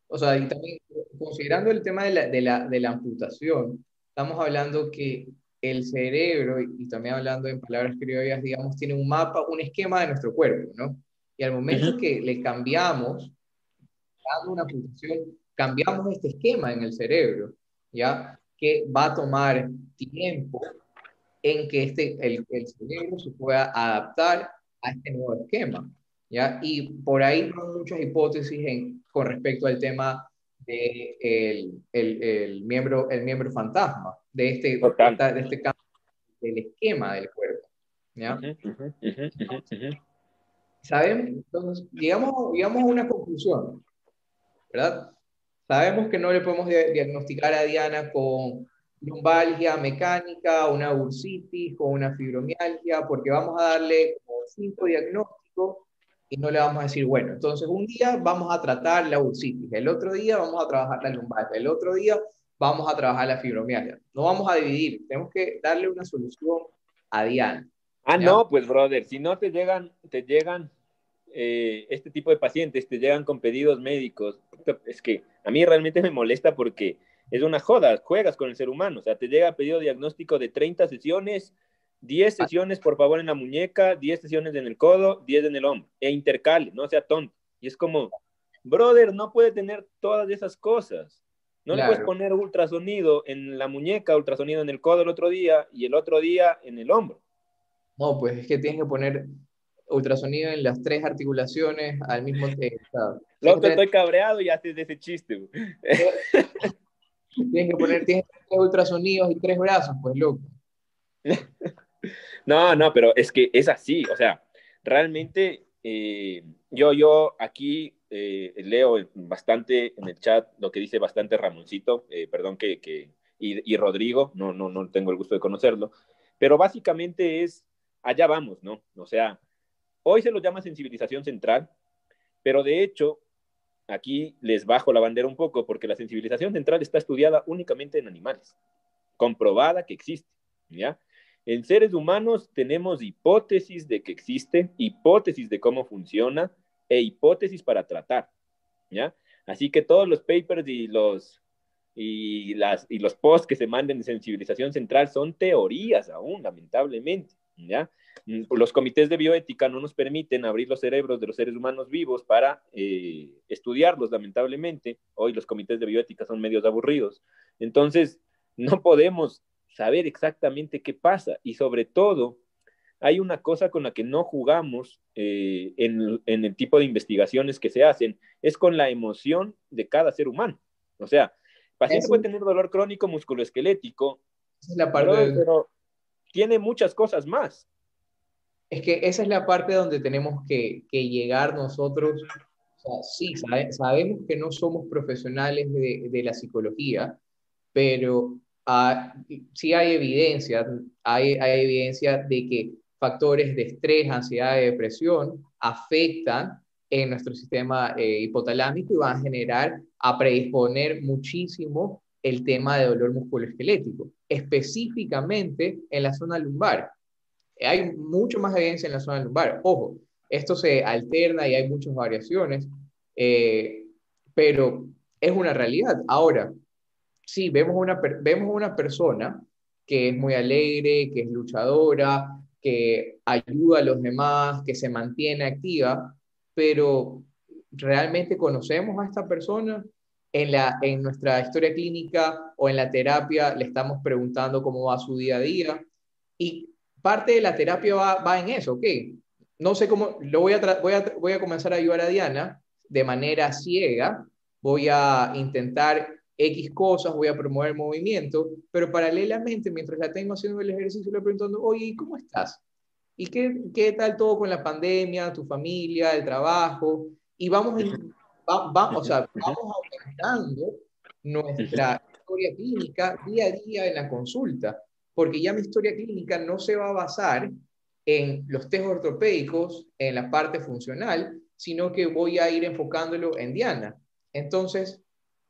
O sea, y también considerando el tema de la, de la, de la amputación, estamos hablando que el cerebro, y también hablando en palabras criollas, digamos, tiene un mapa, un esquema de nuestro cuerpo, ¿no? Y al momento que le cambiamos, dando una amputación, cambiamos este esquema en el cerebro, ¿ya? Que va a tomar tiempo en que este, el, el cerebro se pueda adaptar a este nuevo esquema, ¿ya? Y por ahí hay muchas hipótesis en, con respecto al tema del de el, el, miembro, el miembro fantasma, de este, de este cambio del esquema del cuerpo. ¿ya? Sabemos, entonces, llegamos, llegamos a una conclusión, ¿verdad? Sabemos que no le podemos diagnosticar a Diana con lumbalgia mecánica, una bursitis o una fibromialgia, porque vamos a darle como cinco diagnósticos y no le vamos a decir, bueno, entonces un día vamos a tratar la bursitis, el otro día vamos a trabajar la lumbalgia, el otro día vamos a trabajar la fibromialgia. No vamos a dividir, tenemos que darle una solución a Diana. Ah, no, pues brother, si no te llegan, te llegan eh, este tipo de pacientes, te llegan con pedidos médicos, es que a mí realmente me molesta porque es una joda, juegas con el ser humano, o sea, te llega pedido diagnóstico de 30 sesiones, 10 sesiones por favor en la muñeca, 10 sesiones en el codo, 10 en el hombro, e intercale, no sea tonto. Y es como, brother, no puede tener todas esas cosas. No le puedes poner ultrasonido en la muñeca, ultrasonido en el codo el otro día y el otro día en el hombro. No, pues es que tienes que poner ultrasonido en las tres articulaciones al mismo tiempo. Loco, estoy cabreado y haces ese chiste. tienes que poner tienes tres ultrasonidos y tres brazos, pues loco. no, no, pero es que es así, o sea, realmente eh, yo, yo aquí eh, leo bastante en el chat lo que dice bastante Ramoncito, eh, perdón que, que y, y, Rodrigo, no, no, no tengo el gusto de conocerlo, pero básicamente es, allá vamos, ¿no? O sea, hoy se lo llama sensibilización central, pero de hecho, aquí les bajo la bandera un poco porque la sensibilización central está estudiada únicamente en animales, comprobada que existe, ¿ya? En seres humanos tenemos hipótesis de que existe, hipótesis de cómo funciona, e hipótesis para tratar, ¿ya? Así que todos los papers y los, y, las, y los posts que se manden de sensibilización central son teorías aún, lamentablemente, ¿ya? Los comités de bioética no nos permiten abrir los cerebros de los seres humanos vivos para eh, estudiarlos, lamentablemente. Hoy los comités de bioética son medios aburridos. Entonces, no podemos saber exactamente qué pasa y sobre todo hay una cosa con la que no jugamos eh, en, el tipo de investigaciones que se hacen, es con la emoción de cada ser humano. O sea, el paciente puede tener dolor crónico musculoesquelético, es la parte pero, tiene muchas cosas más. Es que esa es la parte donde tenemos que, llegar nosotros. Sí, sabemos que no somos profesionales de, la psicología, pero ah, sí hay evidencia, hay, hay evidencia de que factores de estrés, ansiedad y depresión afectan en nuestro sistema eh, hipotalámico y van a generar, a predisponer muchísimo el tema de dolor musculoesquelético, específicamente en la zona lumbar. Hay mucho más evidencia en la zona lumbar. Ojo, esto se alterna y hay muchas variaciones. Eh, pero es una realidad. Ahora, sí, vemos una, vemos una persona que es muy alegre, que es luchadora, que ayuda a los demás, que se mantiene activa, pero ¿realmente conocemos a esta persona? En, la, en nuestra historia clínica o en la terapia le estamos preguntando cómo va su día a día. Y parte de la terapia va, va en eso, ¿ok? No sé cómo, lo voy a, voy, a, voy a comenzar a ayudar a Diana de manera ciega, voy a intentar X cosas, voy a promover movimiento, pero paralelamente, mientras la tengo haciendo el ejercicio, le preguntando, oye, ¿cómo estás? ¿Y qué, qué tal todo con la pandemia, tu familia, el trabajo? Y vamos, va, o sea, vamos aumentando nuestra historia clínica día a día en la consulta, porque ya mi historia clínica no se va a basar en los test ortopédicos, en la parte funcional, sino que voy a ir enfocándolo en Diana. Entonces,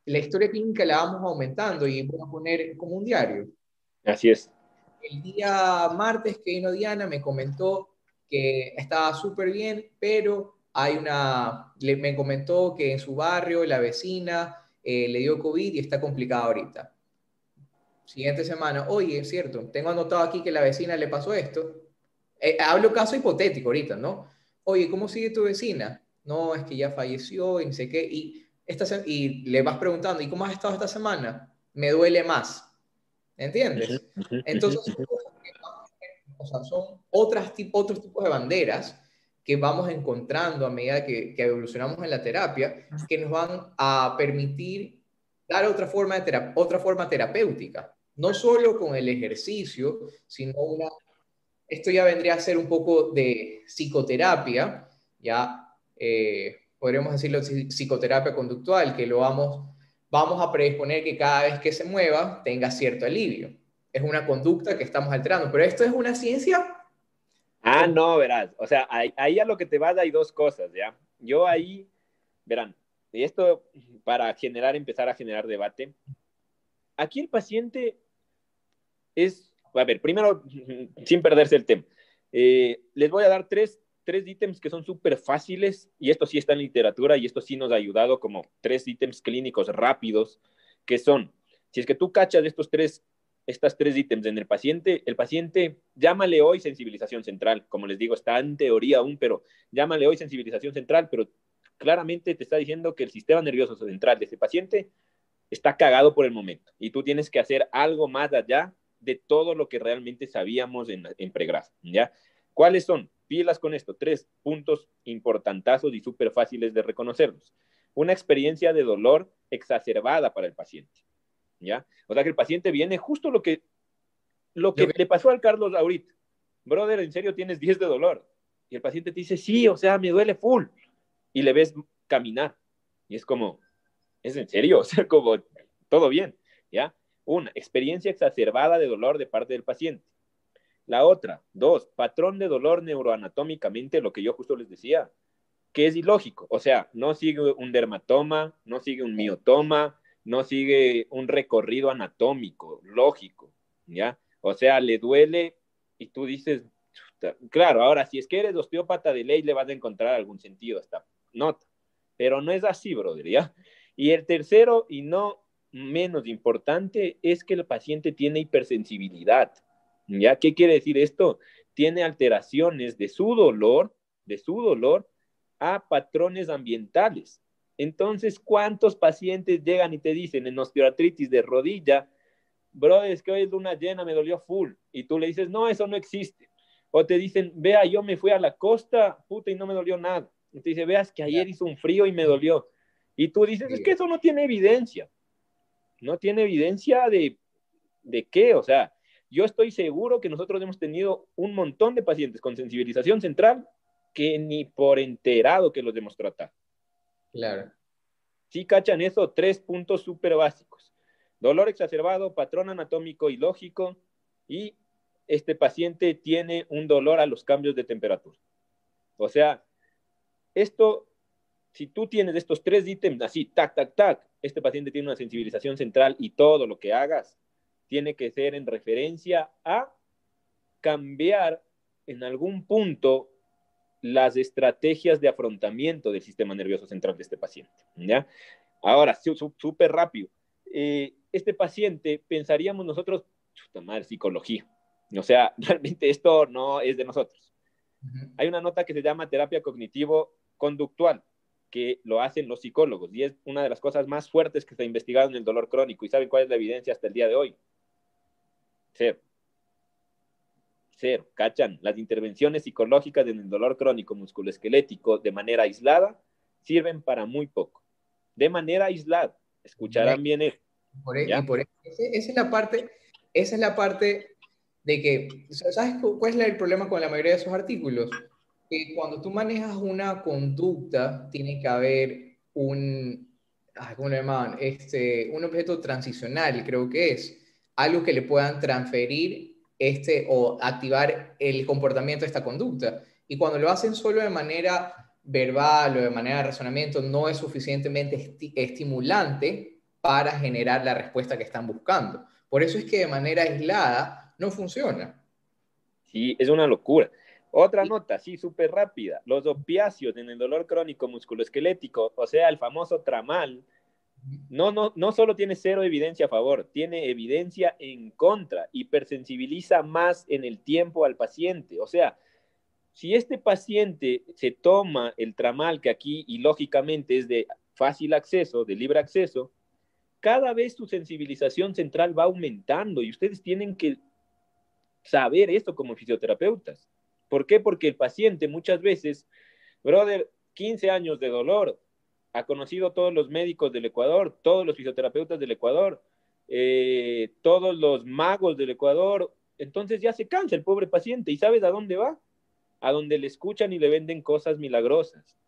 la historia clínica la vamos aumentando y voy a poner como un diario. Así es. El día martes que vino Diana me comentó que estaba súper bien, pero hay una, me comentó que en su barrio la vecina eh, le dio COVID y está complicada ahorita. Siguiente semana, oye, es cierto, tengo anotado aquí que la vecina le pasó esto. Eh, hablo caso hipotético ahorita, ¿no? Oye, ¿cómo sigue tu vecina? No, es que ya falleció y no sé qué. Y y le vas preguntando, ¿y cómo has estado esta semana? Me duele más. ¿Entiendes? Entonces, son otras, otros tipos de banderas que vamos encontrando a medida que, que, evolucionamos en la terapia, que nos van a permitir dar otra forma, de otra forma terapéutica, no solo con el ejercicio, sino una... Esto ya vendría a ser un poco de psicoterapia, ya eh, podríamos decirlo, psicoterapia conductual, que lo vamos, vamos a predisponer que cada vez que se mueva tenga cierto alivio. Es una conducta que estamos alterando, pero esto es una ciencia. Ah, no, verás. O sea, ahí, a lo que te vas hay dos cosas, ¿ya? Yo ahí, verán, y esto para generar, empezar a generar debate. Aquí el paciente es, a ver, primero, sin perderse el tema, eh, les voy a dar tres tres ítems que son súper fáciles, y esto sí está en literatura, y esto sí nos ha ayudado como tres ítems clínicos rápidos, que son, si es que tú cachas estos tres, estas tres ítems en el paciente, el paciente, llámale hoy sensibilización central, como les digo, está en teoría aún, pero llámale hoy sensibilización central, pero claramente te está diciendo que el sistema nervioso central de ese paciente está cagado por el momento, y tú tienes que hacer algo más allá de todo lo que realmente sabíamos en, en pregrasa, ¿ya? ¿Cuáles son? Pilas con esto, tres puntos importantazos y súper fáciles de reconocerlos. Una experiencia de dolor exacerbada para el paciente, ¿ya? O sea que el paciente viene justo lo que, lo que le pasó al Carlos ahorita. Brother, ¿en serio tienes 10 de dolor? Y el paciente te dice, sí, o sea, me duele full. Y le ves caminar. Y es como, ¿es en serio? O sea, como, todo bien, ¿ya? Una, experiencia exacerbada de dolor de parte del paciente. La otra, dos, patrón de dolor neuroanatómicamente, lo que yo justo les decía, que es ilógico. O sea, no sigue un dermatoma, no sigue un miotoma, no sigue un recorrido anatómico, lógico, ¿ya? O sea, le duele y tú dices, claro, ahora si es que eres osteópata de ley le vas a encontrar algún sentido a esta nota, pero no es así, brother, ¿ya? Y el tercero y no menos importante es que el paciente tiene hipersensibilidad. ¿Ya? ¿Qué quiere decir esto? Tiene alteraciones de su dolor, de su dolor, a patrones ambientales. Entonces, ¿cuántos pacientes llegan y te dicen en osteoartritis de rodilla, bro, es que hoy es luna llena, me dolió full? Y tú le dices, no, eso no existe. O te dicen, vea, yo me fui a la costa, puta, y no me dolió nada. Y te dice, veas que ayer hizo un frío y me dolió. Y tú dices, es que eso no tiene evidencia. No tiene evidencia de, de qué, o sea, yo estoy seguro que nosotros hemos tenido un montón de pacientes con sensibilización central que ni por enterado que los hemos tratado. Claro. Sí cachan eso, tres puntos súper básicos. Dolor exacerbado, patrón anatómico y lógico, y este paciente tiene un dolor a los cambios de temperatura. O sea, esto, si tú tienes estos tres ítems así, tac, tac, tac, este paciente tiene una sensibilización central y todo lo que hagas tiene que ser en referencia a cambiar en algún punto las estrategias de afrontamiento del sistema nervioso central de este paciente. ¿ya? Ahora, súper rápido. Eh, este paciente, pensaríamos nosotros, chuta madre, psicología. O sea, realmente esto no es de nosotros. Hay una nota que se llama terapia cognitivo-conductual, que lo hacen los psicólogos y es una de las cosas más fuertes que se ha investigado en el dolor crónico. ¿Y saben cuál es la evidencia hasta el día de hoy? Cero. Cero. ¿Cachan? Las intervenciones psicológicas en el dolor crónico musculoesquelético de manera aislada sirven para muy poco. De manera aislada. Escucharán bien esto. Por, e-, por e-, esa es la parte, esa es la parte de que, ¿sabes cuál es el problema con la mayoría de esos artículos? Que cuando tú manejas una conducta, tiene que haber un, ¿cómo le? Este, un objeto transicional, creo que es, algo que le puedan transferir este, o activar el comportamiento de esta conducta. Y cuando lo hacen solo de manera verbal o de manera de razonamiento, no es suficientemente estimulante para generar la respuesta que están buscando. Por eso es que de manera aislada no funciona. Sí, es una locura. Otra nota, sí, súper rápida. Los opiáceos en el dolor crónico musculoesquelético, o sea, el famoso tramal, no, no, no solo tiene cero evidencia a favor, tiene evidencia en contra, hipersensibiliza más en el tiempo al paciente. O sea, si este paciente se toma el tramal, que aquí y lógicamente es de fácil acceso, de libre acceso, cada vez su sensibilización central va aumentando y ustedes tienen que saber esto como fisioterapeutas. ¿Por qué? Porque el paciente muchas veces, brother, 15 años de dolor, ha conocido todos los médicos del Ecuador, todos los fisioterapeutas del Ecuador, eh, todos los magos del Ecuador, entonces ya se cansa el pobre paciente y ¿sabes a dónde va? A donde le escuchan y le venden cosas milagrosas.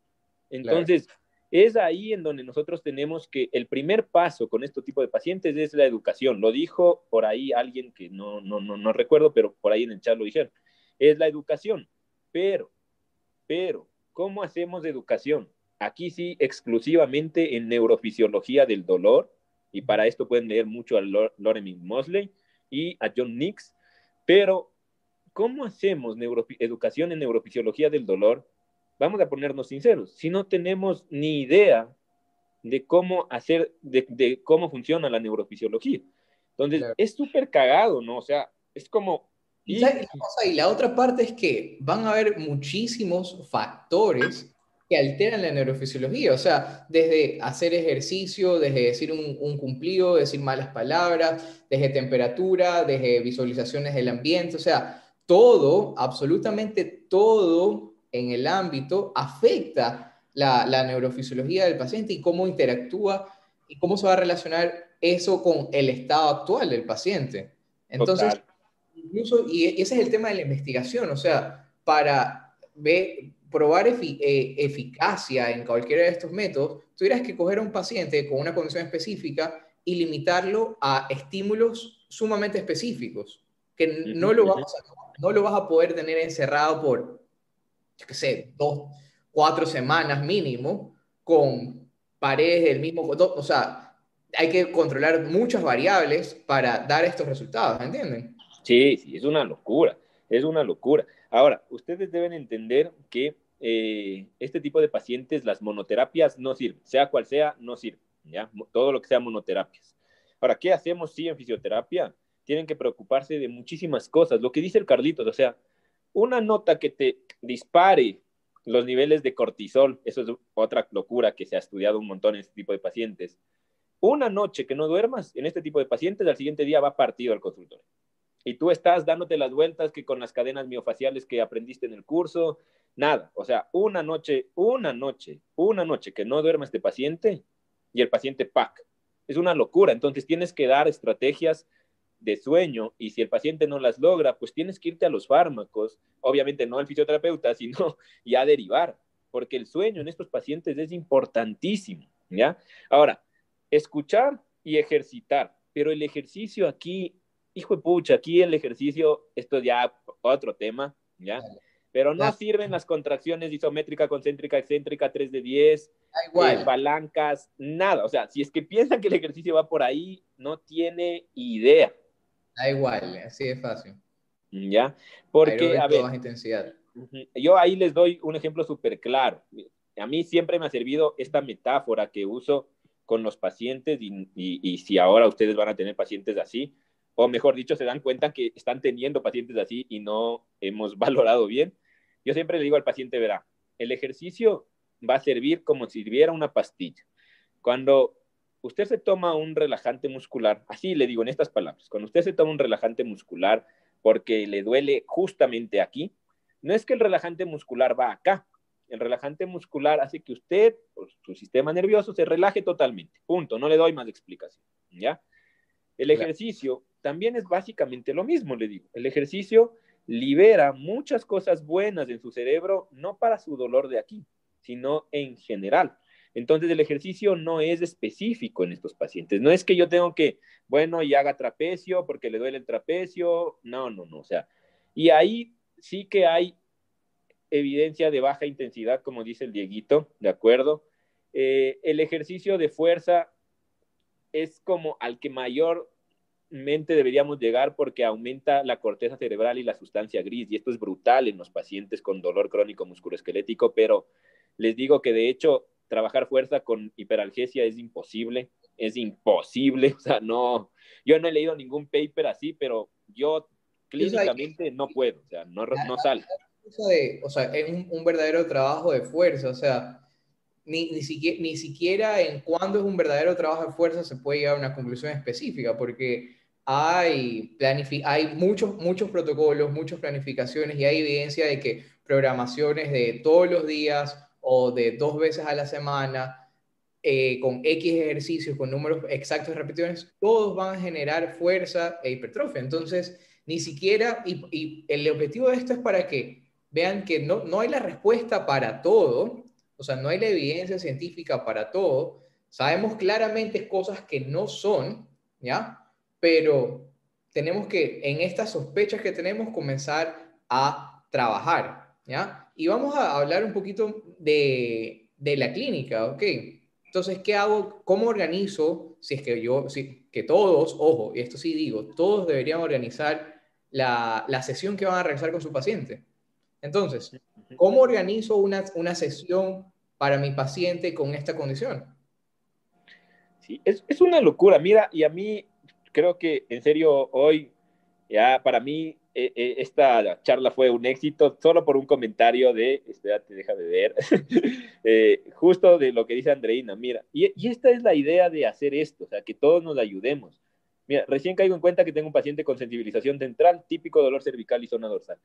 Entonces, es ahí en donde nosotros tenemos que el primer paso con este tipo de pacientes es la educación. Lo dijo por ahí alguien que no, no, no, no recuerdo, pero por ahí en el chat lo dijeron. Es la educación. Pero, pero, ¿cómo hacemos educación? Aquí sí, exclusivamente en neurofisiología del dolor, y para esto pueden leer mucho a Lorem Mosley y a John Nix, pero ¿cómo hacemos educación en neurofisiología del dolor? vamos a ponernos sinceros, si no tenemos ni idea de cómo hacer, de, cómo funciona la neurofisiología. Entonces, es súper cagado, ¿no? O sea, es como... Y, la otra parte es que van a haber muchísimos factores que alteran la neurofisiología, o sea, desde hacer ejercicio, desde decir un, un, cumplido, decir malas palabras, desde temperatura, desde visualizaciones del ambiente, o sea, todo, absolutamente todo en el ámbito afecta la, neurofisiología del paciente y cómo interactúa y cómo se va a relacionar eso con el estado actual del paciente. Entonces, incluso, y ese es el tema de la investigación, o sea, para probar eh, eficacia en cualquiera de estos métodos, tuvieras que coger a un paciente con una condición específica y limitarlo a estímulos sumamente específicos, que no lo, no lo vas a poder tener encerrado por yo qué sé, dos, cuatro semanas mínimo con paredes del mismo, o sea, hay que controlar muchas variables para dar estos resultados, ¿entienden? Sí, sí, es una locura, es una locura. Ahora, ustedes deben entender que eh, este tipo de pacientes, las monoterapias no sirven, sea cual sea, no sirven, ¿ya? Todo lo que sea monoterapias. Ahora, ¿qué hacemos sí en fisioterapia? Tienen que preocuparse de muchísimas cosas. Lo que dice el Carlitos, o sea, una nota que te dispare los niveles de cortisol, eso es otra locura que se ha estudiado un montón en este tipo de pacientes. Una noche que no duermas en este tipo de pacientes, al siguiente día va partido al consultorio. Y tú estás dándote las vueltas que con las cadenas miofaciales que aprendiste en el curso, nada. O sea, una noche, una noche, una noche que no duerma este paciente y el paciente PAC. Es una locura. Entonces tienes que dar estrategias de sueño y si el paciente no las logra, pues tienes que irte a los fármacos, obviamente no al fisioterapeuta, sino ya derivar, porque el sueño en estos pacientes es importantísimo, ¿ya? Ahora, escuchar y ejercitar, pero el ejercicio aquí, hijo de pucha, aquí el ejercicio, esto ya otro tema, ¿ya? Pero no sirven las contracciones isométrica, concéntrica, excéntrica, 3 de 10, igual. Eh, palancas, nada. O sea, si es que piensan que el ejercicio va por ahí, no tiene idea. Da igual, así de fácil. Ya, porque, a ver, intensidad. Yo ahí les doy un ejemplo súper claro. A mí siempre me ha servido esta metáfora que uso con los pacientes y, y, si ahora ustedes van a tener pacientes así, o mejor dicho, se dan cuenta que están teniendo pacientes así y no hemos valorado bien. Yo siempre le digo al paciente, verá, el ejercicio va a servir como si sirviera una pastilla. Cuando usted se toma un relajante muscular, así le digo en estas palabras, cuando usted se toma un relajante muscular porque le duele justamente aquí, no es que el relajante muscular va acá, el relajante muscular hace que usted, su sistema nervioso, se relaje totalmente. Punto. No le doy más explicación. ¿Ya? El ejercicio también es básicamente lo mismo, le digo. El ejercicio libera muchas cosas buenas en su cerebro, no para su dolor de aquí, sino en general. Entonces el ejercicio no es específico en estos pacientes. No es que yo tengo que, bueno, y haga trapecio porque le duele el trapecio. No, no, no. O sea, y ahí sí que hay evidencia de baja intensidad, como dice el Dieguito, ¿de acuerdo? Eh, el ejercicio de fuerza es como al que deberíamos llegar porque aumenta la corteza cerebral y la sustancia gris, y esto es brutal en los pacientes con dolor crónico musculoesquelético, pero les digo que de hecho trabajar fuerza con hiperalgesia es imposible, es imposible, o sea, no, yo no he leído ningún paper así, pero yo clínicamente no puedo, o sea, no, no sale. o sea, es un, verdadero trabajo de fuerza, o sea, ni, ni, siquiera, ni siquiera en cuándo es un verdadero trabajo de fuerza se puede llegar a una conclusión específica, porque hay, hay muchos, muchos protocolos, muchas planificaciones y hay evidencia de que programaciones de todos los días o de dos veces a la semana, eh, con X ejercicios, con números exactos de repeticiones, todos van a generar fuerza e hipertrofia. Entonces, ni siquiera, y, el objetivo de esto es para que vean que no, no hay la respuesta para todo, o sea, no hay la evidencia científica para todo. Sabemos claramente cosas que no son, ¿ya? Pero tenemos que, en estas sospechas que tenemos, comenzar a trabajar, ¿ya? Y vamos a hablar un poquito de, de la clínica, ¿ok? Entonces, ¿qué hago? ¿Cómo organizo? Si es que yo, si, que todos, ojo, y esto sí digo, todos deberían organizar la, la sesión que van a realizar con su paciente. Entonces, ¿cómo organizo una, una sesión para mi paciente con esta condición? Sí, es, es, una locura. Mira, y a mí creo que en serio hoy, ya para mí, eh, eh, esta charla fue un éxito solo por un comentario de, espérate, deja de ver, eh, justo de lo que dice Andreina. Mira, y, y esta es la idea de hacer esto, o sea, que todos nos ayudemos. Mira, recién caigo en cuenta que tengo un paciente con sensibilización central, típico dolor cervical y zona dorsal.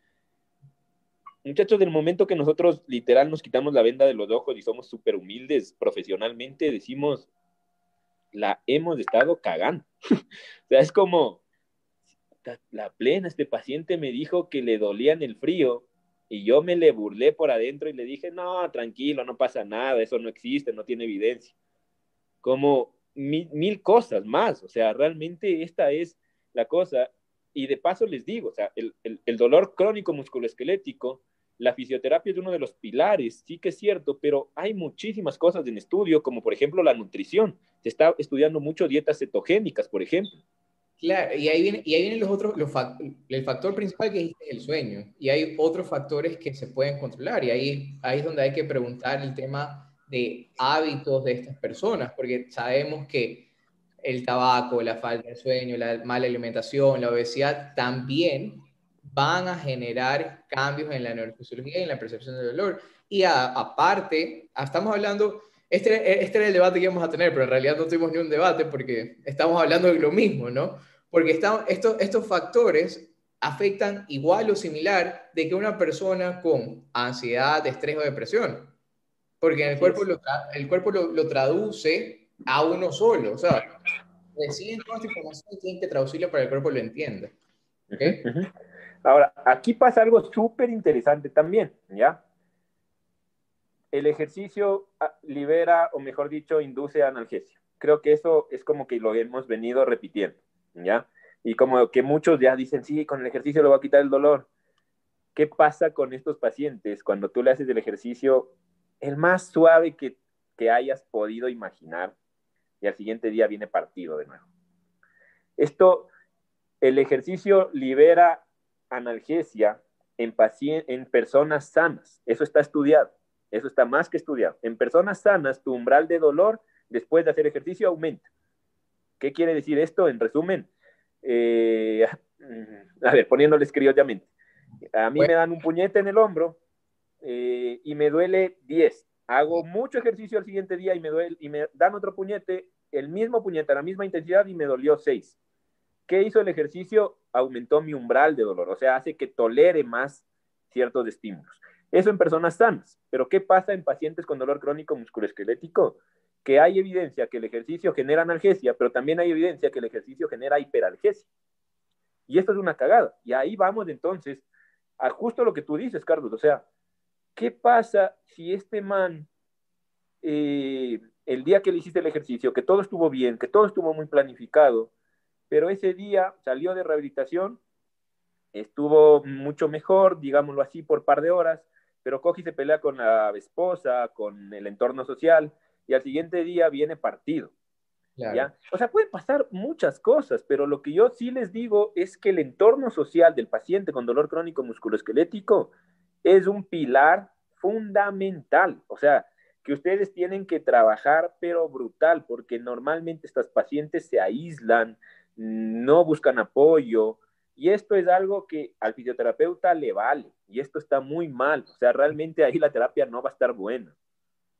Muchachos, del momento que nosotros literal nos quitamos la venda de los ojos y somos súper humildes profesionalmente, decimos, la hemos estado cagando. o sea, es como, la plena, este paciente me dijo que le dolía en el frío y yo me le burlé por adentro y le dije, no, tranquilo, no pasa nada, eso no existe, no tiene evidencia. Como mil, cosas más, o sea, realmente esta es la cosa. Y de paso les digo, o sea, el, el, el dolor crónico musculoesquelético la fisioterapia es uno de los pilares, sí que es cierto, pero hay muchísimas cosas en estudio, como por ejemplo la nutrición. Se está estudiando mucho dietas cetogénicas, por ejemplo. Claro, y ahí vienen los otros, el factor principal que es el sueño, y hay otros factores que se pueden controlar, y ahí, ahí es donde hay que preguntar el tema de hábitos de estas personas, porque sabemos que el tabaco, la falta de sueño, la mala alimentación, la obesidad también van a generar cambios en la neurofisiología y en la percepción del dolor. Y aparte, estamos hablando, este, este era el debate que íbamos a tener, pero en realidad no tuvimos ni un debate porque estamos hablando de lo mismo, ¿no? Porque estamos, estos, estos factores afectan igual o similar de que una persona con ansiedad, estrés o depresión. Porque el cuerpo, lo, el cuerpo lo, lo, traduce a uno solo. O sea, reciben toda esta información y tienen que traducirlo para que el cuerpo lo entienda. ¿Okay? Ahora, aquí pasa algo súper interesante también, ¿ya? El ejercicio ah, libera, o mejor dicho, induce analgesia. Creo que eso es como que lo hemos venido repitiendo, ¿ya? Y como que muchos ya dicen, sí, con el ejercicio le va a quitar el dolor. ¿Qué pasa con estos pacientes cuando tú le haces el ejercicio el más suave que, que hayas podido imaginar y al siguiente día viene partido de nuevo? Esto, el ejercicio libera analgesia en, en personas sanas. Eso está estudiado. Eso está más que estudiado. En personas sanas, tu umbral de dolor después de hacer ejercicio aumenta. ¿Qué quiere decir esto? En resumen, eh, a ver, poniéndoles criollamente. A mí me dan un puñete en el hombro eh, y me duele 10. Hago mucho ejercicio al siguiente día y me, duele, y me dan otro puñete, el mismo puñete, a la misma intensidad y me dolió 6. ¿Qué hizo el ejercicio? Aumentó mi umbral de dolor, o sea, hace que tolere más ciertos estímulos. Eso en personas sanas. Pero ¿qué pasa en pacientes con dolor crónico musculoesquelético? Que hay evidencia que el ejercicio genera analgesia, pero también hay evidencia que el ejercicio genera hiperalgesia. Y esto es una cagada. Y ahí vamos entonces a justo lo que tú dices, Carlos. O sea, ¿qué pasa si este man, eh, el día que le hiciste el ejercicio, que todo estuvo bien, que todo estuvo muy planificado, pero ese día salió de rehabilitación, estuvo mucho mejor, digámoslo así, por par de horas, pero y se pelea con la esposa, con el entorno social, y al siguiente día viene partido. Claro. ¿ya? O sea, pueden pasar muchas cosas, pero lo que yo sí les digo es que el entorno social del paciente con dolor crónico musculoesquelético es un pilar fundamental. O sea, que ustedes tienen que trabajar, pero brutal, porque normalmente estas pacientes se aíslan, no buscan apoyo, y esto es algo que al fisioterapeuta le vale, y esto está muy mal. O sea, realmente ahí la terapia no va a estar buena.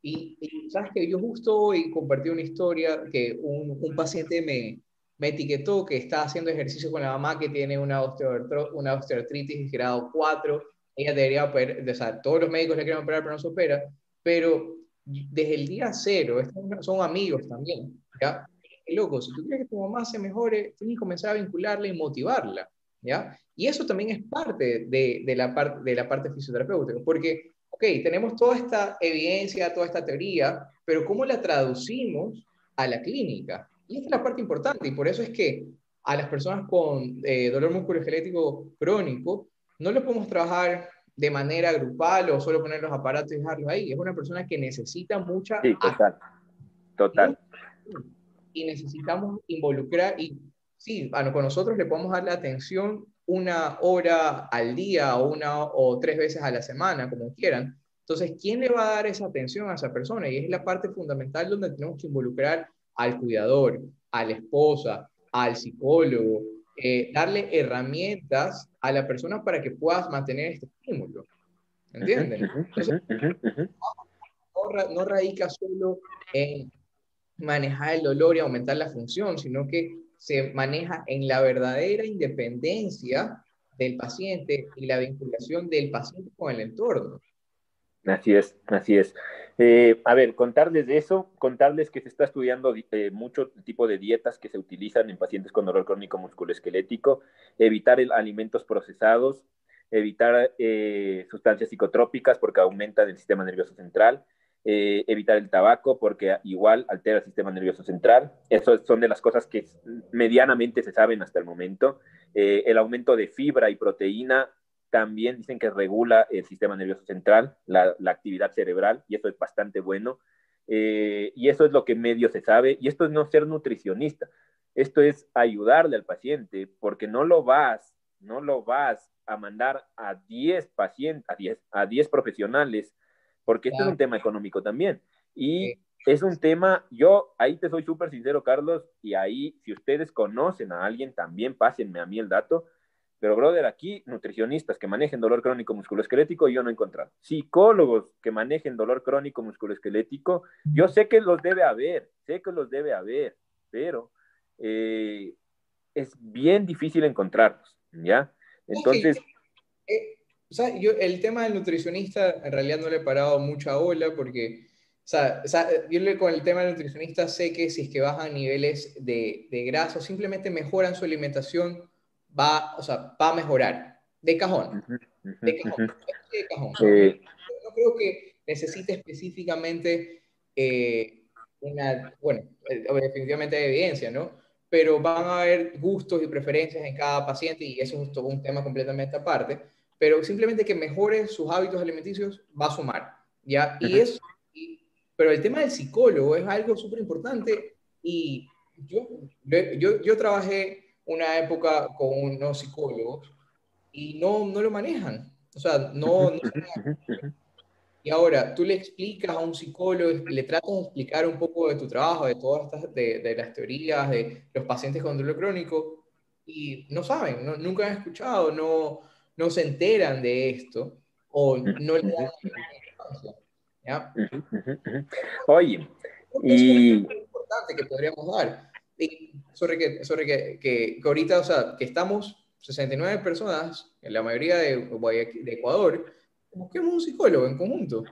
Y, y, sabes que yo justo hoy compartí una historia que un, un paciente me, me, etiquetó que está haciendo ejercicio con la mamá que tiene una, osteoartro, una osteoartritis grado 4. Ella debería operar, o sea, todos los médicos le quieren operar, pero no se opera. Pero desde el día cero, son amigos también. ¿ya? Loco, si tú quieres que tu mamá se mejore, tienes que comenzar a vincularla y motivarla. ¿ya? Y eso también es parte de, de, la, parte de la parte fisioterapéutica, porque ok, tenemos toda esta evidencia, toda esta teoría, pero ¿cómo la traducimos a la clínica? Y esta es la parte importante, y por eso es que a las personas con eh, dolor musculoesquelético crónico no lo podemos trabajar de manera grupal o solo poner los aparatos y dejarlos ahí. Es una persona que necesita mucha... Sí, total. Total. Y necesitamos involucrar, y sí, con nosotros le podemos dar la atención una hora al día o una o tres veces a la semana, como quieran. Entonces, ¿quién le va a dar esa atención a esa persona? Y es la parte fundamental donde tenemos que involucrar al cuidador, a la esposa, al psicólogo, eh, darle herramientas a la persona para que puedas mantener este estímulo. ¿Entienden? Entonces, no, no radica solo en manejar el dolor y aumentar la función, sino que se maneja en la verdadera independencia del paciente y la vinculación del paciente con el entorno. Así es, así es. Eh, a ver, contarles de eso, contarles que se está estudiando eh, mucho tipo de dietas que se utilizan en pacientes con dolor crónico musculoesquelético, evitar el, alimentos procesados, evitar eh, sustancias psicotrópicas porque aumentan el sistema nervioso central, eh, evitar el tabaco porque igual altera el sistema nervioso central. Eso son de las cosas que medianamente se saben hasta el momento. Eh, el aumento de fibra y proteína también dicen que regula el sistema nervioso central, la, la actividad cerebral, y eso es bastante bueno. Eh, y eso es lo que medio se sabe. Y esto es no ser nutricionista. Esto es ayudarle al paciente porque no lo vas, no lo vas a mandar a 10 pacientes, a 10, a 10 profesionales porque este claro. es un tema económico también. Y sí. es un tema, yo ahí te soy súper sincero, Carlos, y ahí, si ustedes conocen a alguien, también pásenme a mí el dato. Pero, brother, aquí, nutricionistas que manejen dolor crónico musculoesquelético, yo no he encontrado. Psicólogos que manejen dolor crónico musculoesquelético, yo sé que los debe haber, sé que los debe haber, pero eh, es bien difícil encontrarlos, ¿ya? Entonces... Okay. Eh, o sea, yo el tema del nutricionista en realidad no le he parado mucha ola porque, o sea, o sea, yo con el tema del nutricionista sé que si es que bajan niveles de, de grasa o simplemente mejoran su alimentación, va, o sea, va a mejorar. De cajón. De cajón. De cajón. Eh. No creo que necesite específicamente eh, una, bueno, definitivamente hay evidencia, ¿no? Pero van a haber gustos y preferencias en cada paciente y eso es todo un tema completamente aparte pero simplemente que mejore sus hábitos alimenticios va a sumar, ¿ya? Y eso, y, pero el tema del psicólogo es algo súper importante y yo, yo, yo trabajé una época con unos psicólogos y no, no lo manejan. O sea, no, no y ahora, tú le explicas a un psicólogo, le tratas de explicar un poco de tu trabajo, de todas estas, de, de las teorías, de los pacientes con dolor crónico, y no saben, no, nunca han escuchado, no, no se enteran de esto, o no le dan. ¿ya? Oye, y... Es importante que podríamos dar. Y, sorry, que, sorry que, que, que ahorita, o sea, que estamos 69 personas, en la mayoría de, de Ecuador, busquemos un psicólogo en conjunto.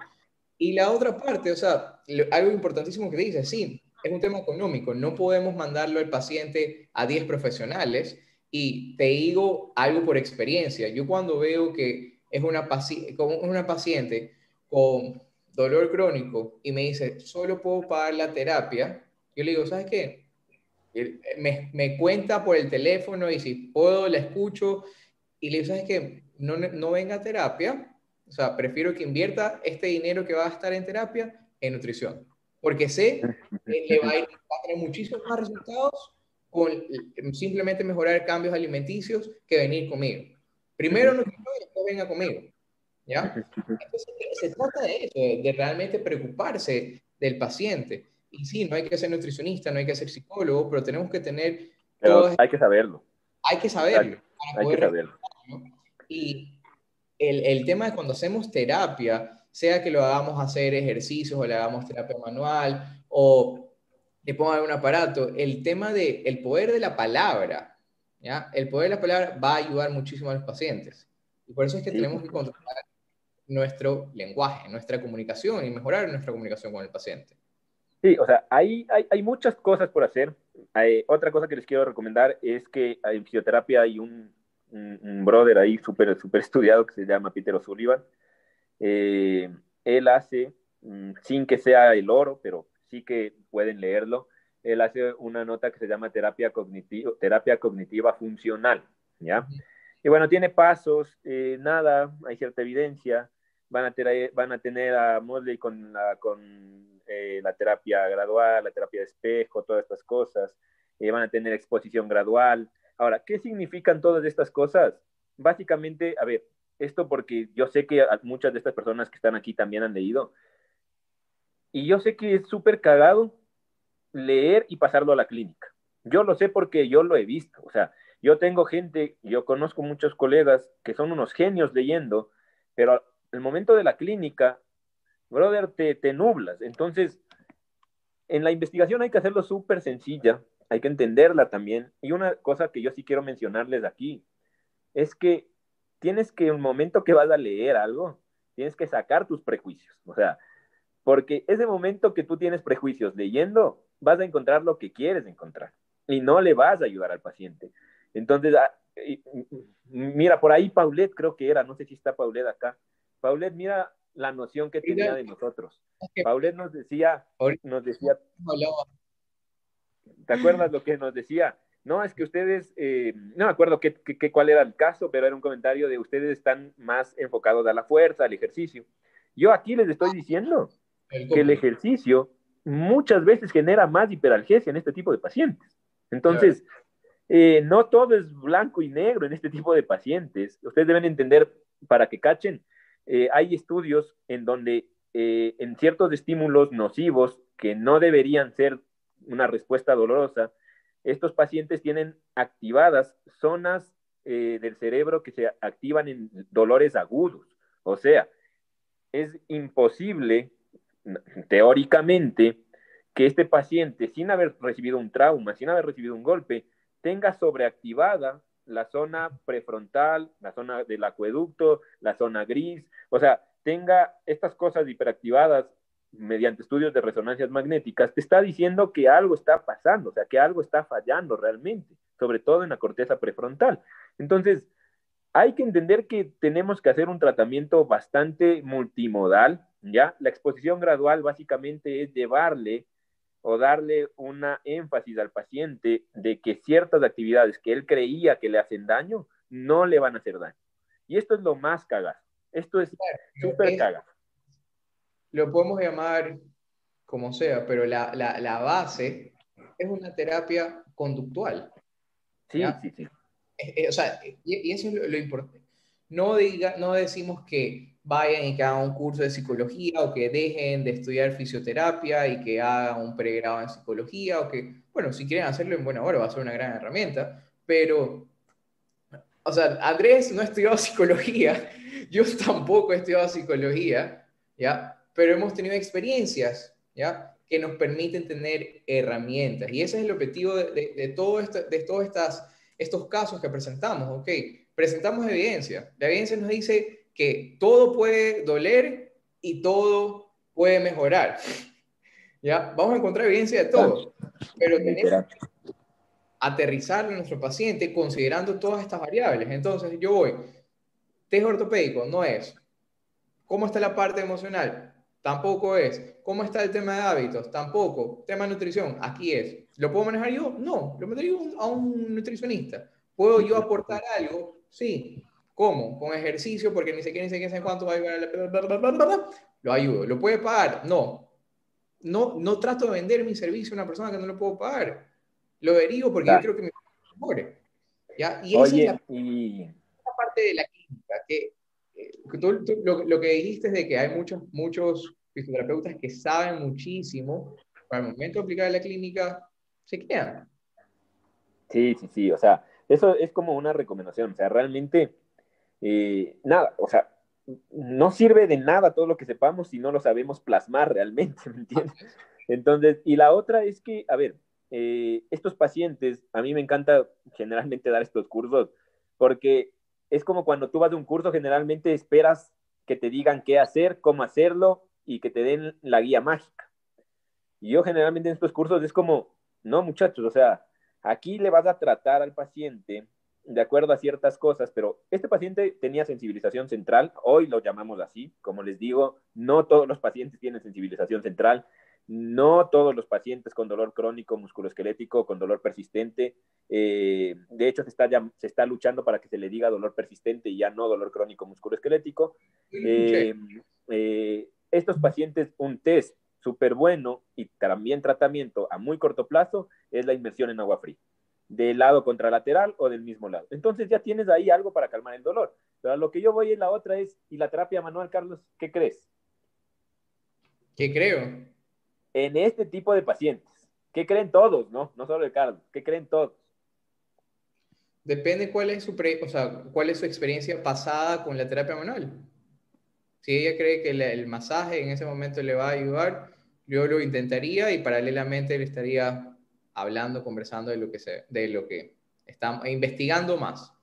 Y la otra parte, o sea, algo importantísimo que dice, sí, es un tema económico, no podemos mandarlo al paciente a 10 profesionales y te digo algo por experiencia. Yo cuando veo que es una, paci una paciente con dolor crónico y me dice, solo puedo pagar la terapia, yo le digo, ¿sabes qué? Me, me cuenta por el teléfono y si puedo la escucho y le digo, ¿sabes qué? No, no venga a terapia, o sea, prefiero que invierta este dinero que va a estar en terapia en nutrición, porque sé que le va a, ir, va a tener muchísimos más resultados con simplemente mejorar cambios alimenticios que venir conmigo. Primero nutrición y después venga conmigo. ¿Ya? Entonces, se trata de eso, de realmente preocuparse del paciente. Y sí, no hay que ser nutricionista, no hay que ser psicólogo, pero tenemos que tener... Pero hay que saberlo. Hay que saberlo. Hay que saberlo. Y el, el, tema de cuando hacemos terapia, sea que lo hagamos hacer ejercicios o le hagamos terapia manual o le pongan algún aparato, el tema del el poder de la palabra, ¿ya? El poder de la palabra va a ayudar muchísimo a los pacientes. Y por eso es que sí. tenemos que controlar nuestro lenguaje, nuestra comunicación y mejorar nuestra comunicación con el paciente. Sí, o sea, hay, hay, hay muchas cosas por hacer. Hay, otra cosa que les quiero recomendar es que en fisioterapia hay un, un, un brother ahí súper super estudiado que se llama Peter O'Sullivan. Eh, él hace, mm, sin que sea el oro, pero sí que pueden leerlo, él hace una nota que se llama terapia, cognitivo, terapia cognitiva funcional, ¿ya? Y bueno, tiene pasos, eh, nada, hay cierta evidencia, van a, tener, van a tener a Mosley con, la, con eh, la terapia gradual, la terapia de espejo, todas estas cosas, eh, van a tener exposición gradual, Ahora, ¿qué significan todas estas cosas? Básicamente, a ver, esto porque yo sé que muchas de estas personas que están aquí también han leído. Y yo sé que es súper cagado leer y pasarlo a la clínica. Yo lo sé porque yo lo he visto. O sea, yo tengo gente, yo conozco muchos colegas que son unos genios leyendo, pero el momento de la clínica, brother, te, te nublas. Entonces, en la investigación hay que hacerlo súper sencilla, hay que entenderla también. Y una cosa que yo sí quiero mencionarles aquí es que tienes que, un momento que vas a leer algo, tienes que sacar tus prejuicios. O sea, porque ese momento que tú tienes prejuicios leyendo, vas a encontrar lo que quieres encontrar y no le vas a ayudar al paciente. Entonces, ah, mira, por ahí Paulette creo que era, no sé si está Paulette acá. Paulette, mira la noción que tenía de nosotros. Paulette nos decía, nos decía, ¿Te acuerdas lo que nos decía? No, es que ustedes, eh, no me acuerdo qué, qué, cuál era el caso, pero era un comentario de ustedes están más enfocados a la fuerza, al ejercicio. Yo aquí les estoy diciendo que el ejercicio muchas veces genera más hiperalgesia en este tipo de pacientes. Entonces, eh, no todo es blanco y negro en este tipo de pacientes. Ustedes deben entender, para que cachen, eh, hay estudios en donde eh, en ciertos estímulos nocivos que no deberían ser una respuesta dolorosa, estos pacientes tienen activadas zonas del cerebro que se activan en dolores agudos. O sea, es imposible, teóricamente, que este paciente, sin haber recibido un trauma, sin haber recibido un golpe, tenga sobreactivada la zona prefrontal, la zona del acueducto, la zona gris, o sea, tenga estas cosas hiperactivadas mediante estudios de resonancias magnéticas, te está diciendo que algo está pasando, o sea, que algo está fallando realmente, sobre todo en la corteza prefrontal. Entonces, hay que entender que tenemos que hacer un tratamiento bastante multimodal, ¿ya? La exposición gradual básicamente es llevarle o darle una énfasis al paciente de que ciertas actividades que él creía que le hacen daño, no le van a hacer daño. Y esto es lo más cagado. Esto es súper cagado lo podemos llamar como sea, pero la, la, la base es una terapia conductual. Sí, ¿ya? sí, sí. O sea, y, eso es lo, importante. no, diga, no decimos que vayan y que hagan un curso de psicología o que dejen de estudiar fisioterapia y que hagan un pregrado en psicología o que, bueno, si quieren hacerlo en buena hora va a ser una gran herramienta, pero, o sea, Andrés no ha estudiado psicología, yo tampoco he estudiado psicología, ¿ya? Pero hemos tenido experiencias, ¿ya? Que nos permiten tener herramientas. Y ese es el objetivo de, de, todo esto, de todos estas, estos casos que presentamos, ¿ok? Presentamos evidencia. La evidencia nos dice que todo puede doler y todo puede mejorar. ¿Ya? Vamos a encontrar evidencia de todo, pero tenemos que aterrizar en nuestro paciente considerando todas estas variables. Entonces, yo voy, test ortopédico no es. ¿Cómo está la parte emocional? Tampoco es. ¿Cómo está el tema de hábitos? Tampoco. Tema de nutrición, aquí es. ¿Lo puedo manejar yo? No, lo metería a un nutricionista. ¿Puedo yo aportar algo? Sí. ¿Cómo? Con ejercicio, porque ni sé qué, ni sé qué, sé cuánto va a ayudar. Lo ayudo. ¿Lo puede pagar? No. No, no trato de vender mi servicio a una persona que no lo puedo pagar. Lo derivo porque yo creo que me mejore. ¿Ya? Y esa Oye, es la, y parte de la clínica, que tú- tú- lo, lo que dijiste es de que hay muchos, muchos fisioterapeutas que saben muchísimo, para el momento de aplicar la clínica, se quedan. Sí, sí, sí, o sea, eso es como una recomendación, o sea, realmente, eh, nada, o sea, no sirve de nada todo lo que sepamos si no lo sabemos plasmar realmente, ¿me entiendes? Entonces, y la otra es que, a ver, eh, estos pacientes, a mí me encanta generalmente dar estos cursos, porque es como cuando tú vas a un curso, generalmente esperas que te digan qué hacer, cómo hacerlo y que te den la guía mágica. Y yo generalmente en estos cursos es como, no muchachos, o sea, aquí le vas a tratar al paciente de acuerdo a ciertas cosas, pero este paciente tenía sensibilización central, hoy lo llamamos así, como les digo, no todos los pacientes tienen sensibilización central, no todos los pacientes con dolor crónico musculoesquelético, con dolor persistente, eh, de hecho se está, ya- se está luchando para que se le diga dolor persistente y ya no dolor crónico musculoesquelético. Eh, eh, estos pacientes, un test súper bueno y también tratamiento a muy corto plazo es la inmersión en agua fría, del lado contralateral o del mismo lado. Entonces ya tienes ahí algo para calmar el dolor. Pero a lo que yo voy en la otra es, ¿y la terapia manual, Carlos? ¿Qué crees? ¿Qué creo? En este tipo de pacientes, ¿qué creen todos, no? No solo el Carlos, ¿qué creen todos? Depende cuál es su, pre- o sea, cuál es su experiencia pasada con la terapia manual. Si ella cree que la- el masaje en ese momento le va a ayudar, yo lo intentaría y paralelamente le estaría hablando, conversando de lo que se, de lo que estamos investigando más.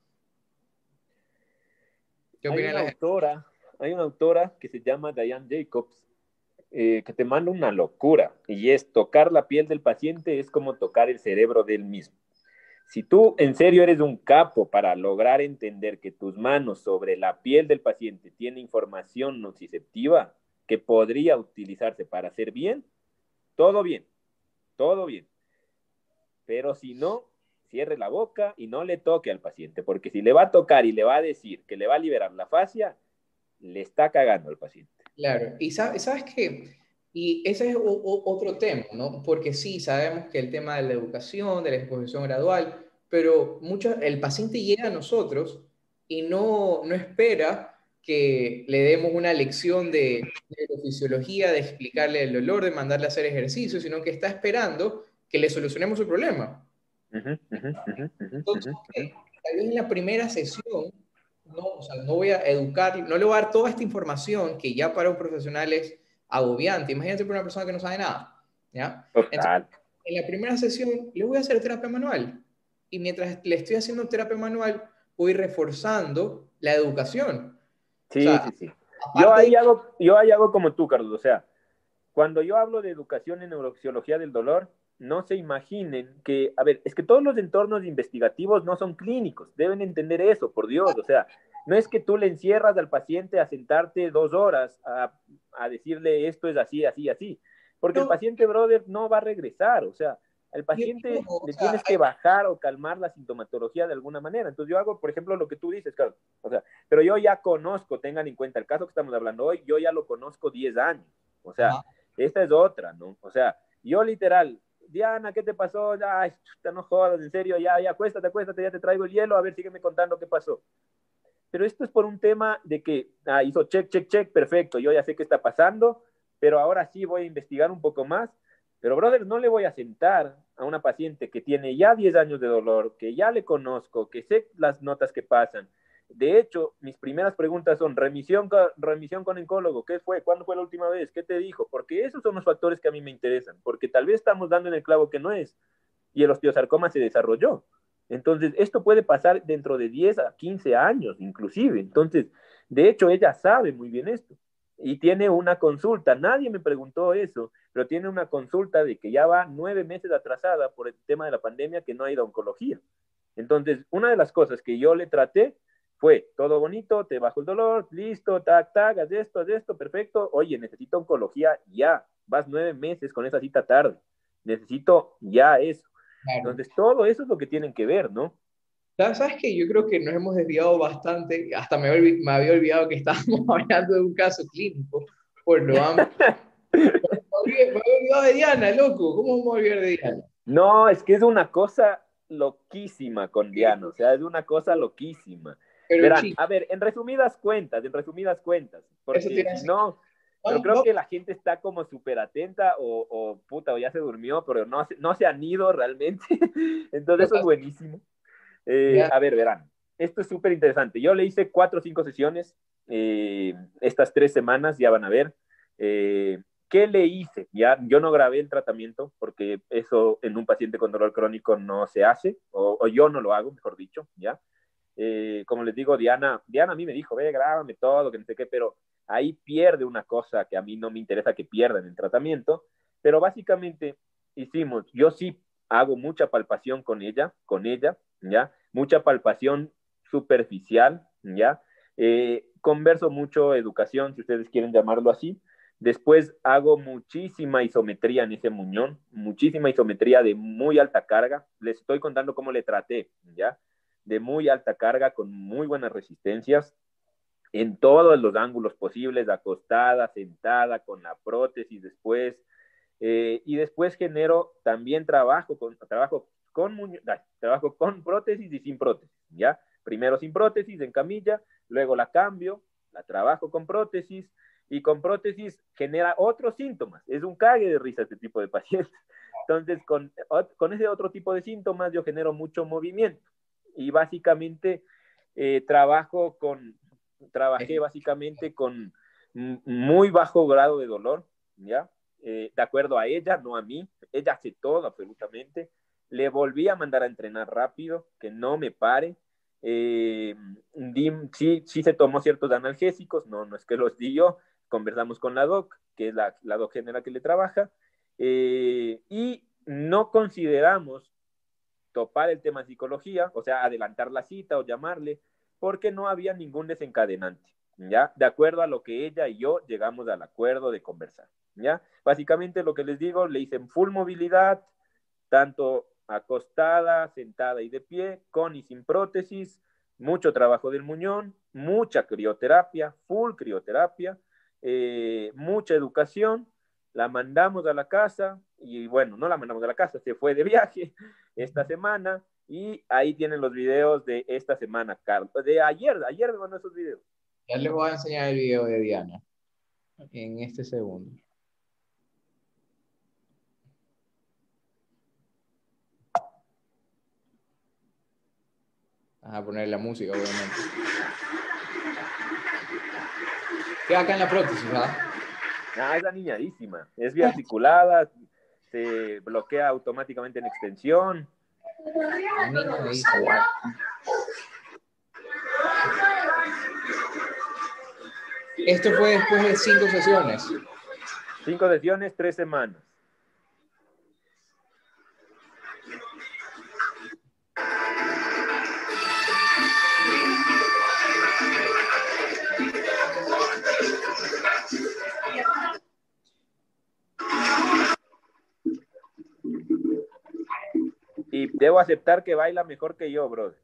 ¿Qué Hay una autora, hay una autora que se llama Diane Jacobs, eh, que te manda una locura, y es tocar la piel del paciente es como tocar el cerebro del mismo. Si tú en serio eres un capo para lograr entender que tus manos sobre la piel del paciente tiene información nociceptiva que podría utilizarse para hacer bien, todo bien, todo bien. Pero si no, cierre la boca y no le toque al paciente, porque si le va a tocar y le va a decir que le va a liberar la fascia, le está cagando al paciente. Claro, y sa- sabes que, y ese es o- o- otro tema, ¿no? Porque sí, sabemos que el tema de la educación, de la exposición gradual, pero mucho, el paciente llega a nosotros y no, no espera que le demos una lección de neurofisiología, de explicarle el dolor, de mandarle a hacer ejercicio, sino que está esperando que le solucionemos su problema. Entonces, tal vez en la primera sesión, no, o sea, no voy a educar, no le voy a dar toda esta información que ya para un profesional es agobiante. Imagínate para una persona que no sabe nada, ¿ya? En la primera sesión le voy a hacer terapia manual y mientras le estoy haciendo terapia manual, voy reforzando la educación. Sí, o sea, sí, sí. Yo ahí, hago, yo ahí hago como tú, Carlos. O sea, cuando yo hablo de educación en neurofisiología del dolor, no se imaginen que, a ver, es que todos los entornos investigativos no son clínicos, deben entender eso, por Dios. O sea, no es que tú le encierras al paciente a sentarte dos horas a, a decirle esto es así, así, así, porque el paciente, brother, no va a regresar. O sea, al paciente le sea, tienes que bajar o calmar la sintomatología de alguna manera. Entonces yo hago, por ejemplo, lo que tú dices, Carlos. O sea, pero yo ya conozco, tengan en cuenta el caso que estamos hablando hoy, yo ya lo conozco 10 años. O sea, esta es otra, ¿no? O sea, yo literal, Diana, ¿qué te pasó? Ay, chuta, no jodas, en serio, ya, ya, acuéstate, acuéstate, ya te traigo el hielo, a ver, sígueme contando qué pasó. pero esto es por un tema de que ah, hizo check, check, check, perfecto, yo ya sé qué está pasando, pero ahora sí voy a investigar un poco más. Pero, brother, no le voy a sentar a una paciente que tiene ya 10 años de dolor, que ya le conozco, que sé las notas que pasan. De hecho, mis primeras preguntas son, remisión, remisión con oncólogo, ¿qué fue? ¿Cuándo fue la última vez? ¿Qué te dijo? Porque esos son los factores que a mí me interesan, porque tal vez estamos dando en el clavo que no es, y el osteosarcoma se desarrolló. Entonces, esto puede pasar dentro de 10 a 15 años, inclusive. Entonces, de hecho, ella sabe muy bien esto y tiene una consulta. Nadie me preguntó eso, pero tiene una consulta de que ya va nueve meses atrasada por el tema de la pandemia que no ha ido a oncología. Entonces, una de las cosas que yo le traté fue todo bonito, te bajo el dolor, listo, tac, tac, haz esto, haz esto, perfecto. Oye, necesito oncología ya. Vas nueve meses con esa cita tarde. Necesito ya eso. Entonces, todo eso es lo que tienen que ver, ¿no? ¿Sabes qué? Yo creo que nos hemos desviado bastante, hasta me, había olvidado que estábamos hablando de un caso clínico, por lo me, había olvidado de Diana, loco, ¿cómo vamos a olvidar de Diana? No, es que es una cosa loquísima con Diana, o sea, es una cosa loquísima. Verán, a ver, en resumidas cuentas, en resumidas cuentas, porque si no, pero creo que la gente está como súper atenta o, o, puta, o ya se durmió, pero no, no se han ido realmente. Entonces eso es buenísimo. Eh, a ver, verán, esto es súper interesante. Yo le hice cuatro o cinco sesiones eh, estas tres semanas, ya van a ver. Eh, ¿Qué le hice? Ya, yo no grabé el tratamiento porque eso en un paciente con dolor crónico no se hace, o, yo no lo hago, mejor dicho, ¿ya? Como les digo, Diana, Diana a mí me dijo, ve, grábame todo, que no sé qué, pero ahí pierde una cosa que a mí no me interesa que pierda en el tratamiento, pero básicamente hicimos, yo sí hago mucha palpación con ella, con ella, ¿ya? Mucha palpación superficial, ¿ya? Eh, converso mucho educación, si ustedes quieren llamarlo así. Después hago muchísima isometría en ese muñón, muchísima isometría de muy alta carga. Les estoy contando cómo le traté, ¿ya? De muy alta carga, con muy buenas resistencias, en todos los ángulos posibles, acostada, sentada, con la prótesis después, eh, y después genero también trabajo con, trabajo, con, trabajo con prótesis y sin prótesis, ¿ya? Primero sin prótesis en camilla, luego la cambio, la trabajo con prótesis y con prótesis genera otros síntomas. Es un cague de risa este tipo de pacientes. Entonces, con, con ese otro tipo de síntomas yo genero mucho movimiento y básicamente eh, trabajo con, trabajé básicamente con muy bajo grado de dolor, ¿ya? Eh, de acuerdo a ella, no a mí. Ella hace todo absolutamente. Le volví a mandar a entrenar rápido, que no me pare. Eh, sí, sí se tomó ciertos analgésicos, no, no es que los di yo. Conversamos con la doc, que es la, la doc general que le trabaja, eh, y no consideramos topar el tema psicología, o sea, adelantar la cita o llamarle, porque no había ningún desencadenante, ¿ya? De acuerdo a lo que ella y yo llegamos al acuerdo de conversar. ¿ya? Básicamente lo que les digo, le dicen full movilidad, tanto acostada, sentada y de pie, con y sin prótesis, mucho trabajo del muñón, mucha crioterapia, full crioterapia, eh, mucha educación, la mandamos a la casa y bueno, no la mandamos a la casa, se fue de viaje esta semana y ahí tienen los videos de esta semana, Carlos, de ayer, ayer me mandó esos videos. Ya les voy a enseñar el video de Diana en este segundo. a poner la música, obviamente. Queda acá en la prótesis, ¿verdad? Ah, es aniñadísima. Es biarticulada, se bloquea automáticamente en extensión. Esto fue después de cinco sesiones. Cinco sesiones, tres semanas. Y debo aceptar que baila mejor que yo, brother.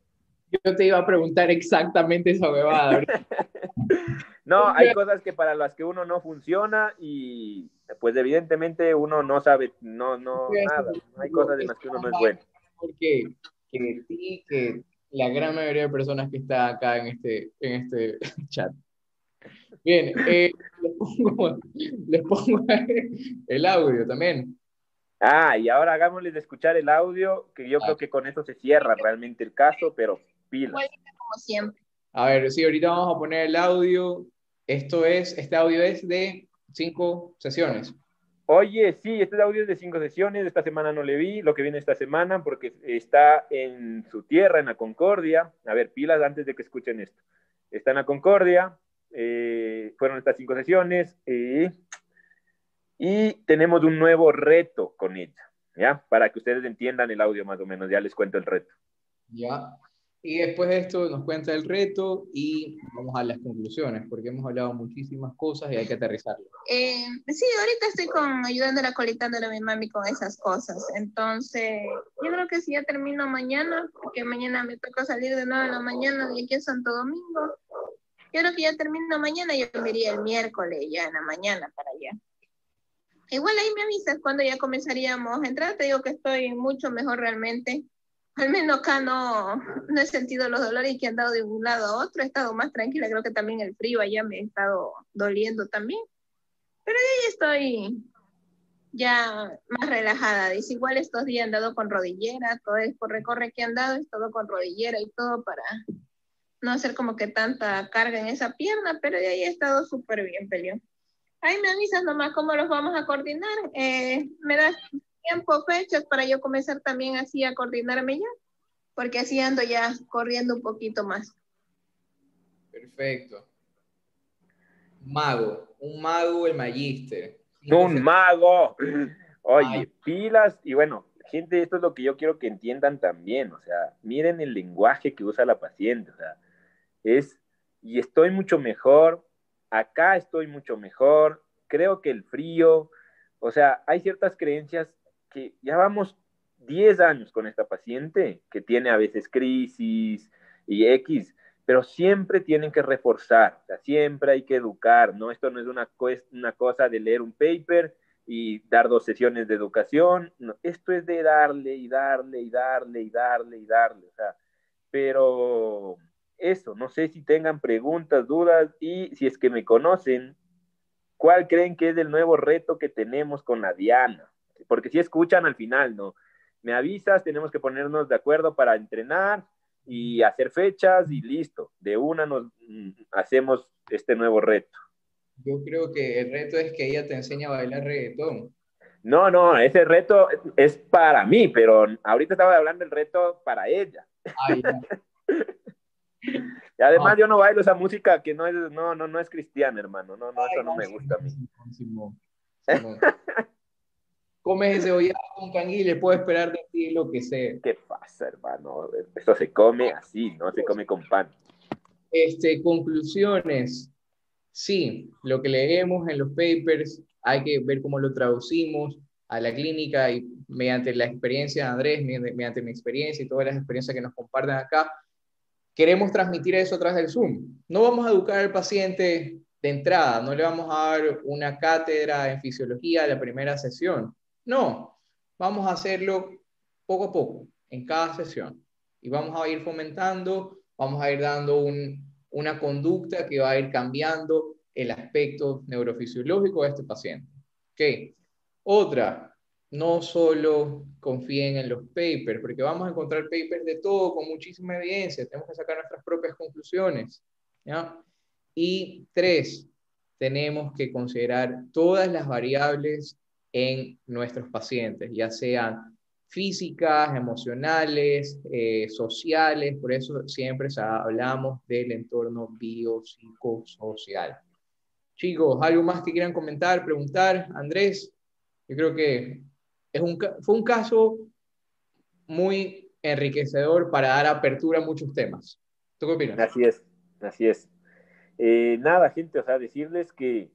Yo te iba a preguntar exactamente esa bebada. no, hay cosas que para las que uno no funciona y pues evidentemente uno no sabe, no, no, nada. Hay cosas en las que uno no es bueno. Porque que sí, que la gran mayoría de personas que está acá en este, en este chat. Bien, eh, les, pongo, les pongo el audio también. Ah, y ahora hagámosles escuchar el audio, que yo Ah. creo que con eso se cierra realmente el caso, pero pilas. Igual como siempre. A ver, sí, ahorita vamos a poner el audio. Esto es, este audio es de cinco sesiones. Oye, sí, este audio es de cinco sesiones, esta semana no le vi, lo que viene esta semana, porque está en su tierra, en la Concordia. A ver, pilas antes de que escuchen esto. Está en la Concordia, eh, fueron estas cinco sesiones, eh, y tenemos un nuevo reto con ella, ¿ya? Para que ustedes entiendan el audio más o menos, ya les cuento el reto. ¿ya? Y después de esto nos cuenta el reto y vamos a las conclusiones, porque hemos hablado muchísimas cosas y hay que aterrizarlo. Eh, sí, ahorita estoy con ayudándola, colectándole a mi mami con esas cosas. Entonces, yo creo que si ya termino mañana, porque mañana me toca salir de nuevo en la mañana de aquí a Santo Domingo. Yo creo que ya termino mañana, yo me iría el miércoles ya en la mañana para allá. Igual ahí me avisas cuando ya comenzaríamos a entrar. Te digo que estoy mucho mejor realmente. Al menos acá no, no he sentido los dolores que han dado de un lado a otro. He estado más tranquila. Creo que también el frío allá me ha estado doliendo también. Pero ahí estoy ya más relajada. Dice, igual estos días han dado con rodillera, todo es por recorre que han dado, es todo con rodillera y todo para no hacer como que tanta carga en esa pierna, pero de ahí he estado súper bien, peleó. Ahí me avisas nomás cómo los vamos a coordinar. Eh, me das tiempo, fechas para yo comenzar también así a coordinarme ya, porque así ando ya corriendo un poquito más. Perfecto. Mago, un mago, el magíster. Un mago. Oye, Ay. pilas. Y bueno, gente, esto es lo que yo quiero que entiendan también. O sea, miren el lenguaje que usa la paciente. O sea, es, y estoy mucho mejor, acá estoy mucho mejor, creo que el frío, o sea, hay ciertas creencias que ya vamos 10 años con esta paciente que tiene a veces crisis y X, pero siempre tienen que reforzar, o sea, siempre hay que educar, ¿no? Esto no es una, cosa de leer un paper y dar dos sesiones de educación, esto es de darle y darle y darle y darle y darle, o sea, pero eso, no sé si tengan preguntas, dudas y si es que me conocen, ¿cuál creen que es el nuevo reto que tenemos con la Diana? Porque si escuchan al final, ¿no? Me avisas, tenemos que ponernos de acuerdo para entrenar y hacer fechas y listo. De una nos mm, hacemos este nuevo reto. Yo creo que el reto es que ella te enseñe a bailar reggaetón. No, no, ese reto es para mí, pero ahorita estaba hablando del reto para ella. Ay. Y además Ah. yo no bailo esa música que no es, no, no, no es cristiana, hermano. No, no, eso no me Ay, gusta a mí. Comes ese cebollado con canguile, puedo esperar de ti lo que sea. ¿Qué pasa, hermano? Esto se come así, no se come con pan. Este, conclusiones. Sí, lo que leemos en los papers hay que ver cómo lo traducimos a la clínica y mediante la experiencia de Andrés, mediante, mediante mi experiencia y todas las experiencias que nos comparten acá, queremos transmitir eso a través del Zoom. No vamos a educar al paciente de entrada, no le vamos a dar una cátedra en fisiología a la primera sesión. No, vamos a hacerlo poco a poco, en cada sesión. Y vamos a ir fomentando, vamos a ir dando un, una conducta que va a ir cambiando el aspecto neurofisiológico de este paciente. Ok. Otra, no solo confíen en los papers, porque vamos a encontrar papers de todo con muchísima evidencia, tenemos que sacar nuestras propias conclusiones. Y tres, tenemos que considerar todas las variables en nuestros pacientes, ya sean físicas, emocionales, eh, sociales, por eso siempre hablamos del entorno biopsicosocial. Chicos, ¿algo más que quieran comentar, preguntar? Andrés, yo creo que es un, fue un caso muy enriquecedor para dar apertura a muchos temas. ¿Tú qué opinas? Así es, así es. Eh, nada, gente, o sea, decirles que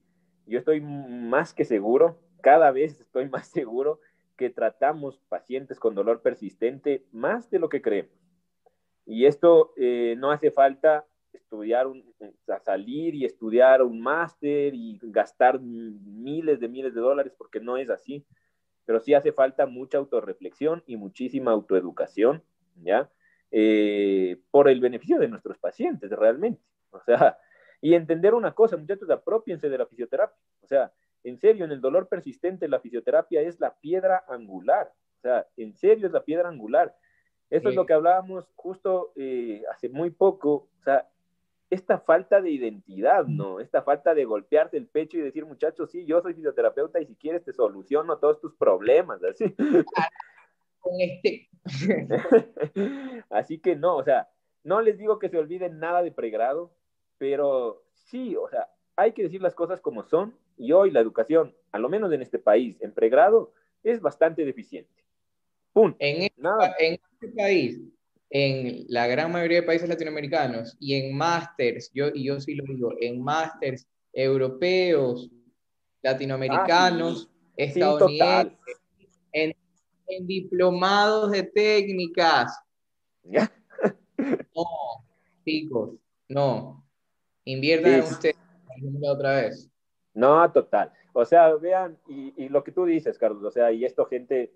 yo estoy más que seguro, cada vez estoy más seguro que tratamos pacientes con dolor persistente más de lo que creemos. Y esto eh, no hace falta estudiar, un, salir y estudiar un máster y gastar miles de miles de dólares porque no es así, pero sí hace falta mucha autorreflexión y muchísima autoeducación, ¿ya? eh, por el beneficio de nuestros pacientes realmente. O sea, y entender una cosa, muchachos, apropiense de la fisioterapia. O sea, en serio, en el dolor persistente la fisioterapia es la piedra angular. O sea, en serio es la piedra angular. Eso es lo que hablábamos justo eh, hace muy poco. O sea, esta falta de identidad, ¿no? Esta falta de golpearse el pecho y decir, muchachos, sí, yo soy fisioterapeuta y si quieres te soluciono todos tus problemas, así. Con este. así que no, o sea, no les digo que se olviden nada de pregrado, pero sí, o sea, hay que decir las cosas como son y hoy la educación, a lo menos en este país, en pregrado, es bastante deficiente. Punto. En, este, en este país, en la gran mayoría de países latinoamericanos y en másters, yo, y yo sí lo digo, en másters europeos, latinoamericanos, ah, estadounidenses, en, diplomados de técnicas. No, chicos, no. Inviertan en ustedes otra vez. No, total. O sea, vean, y, y, lo que tú dices, Carlos, o sea, y esto gente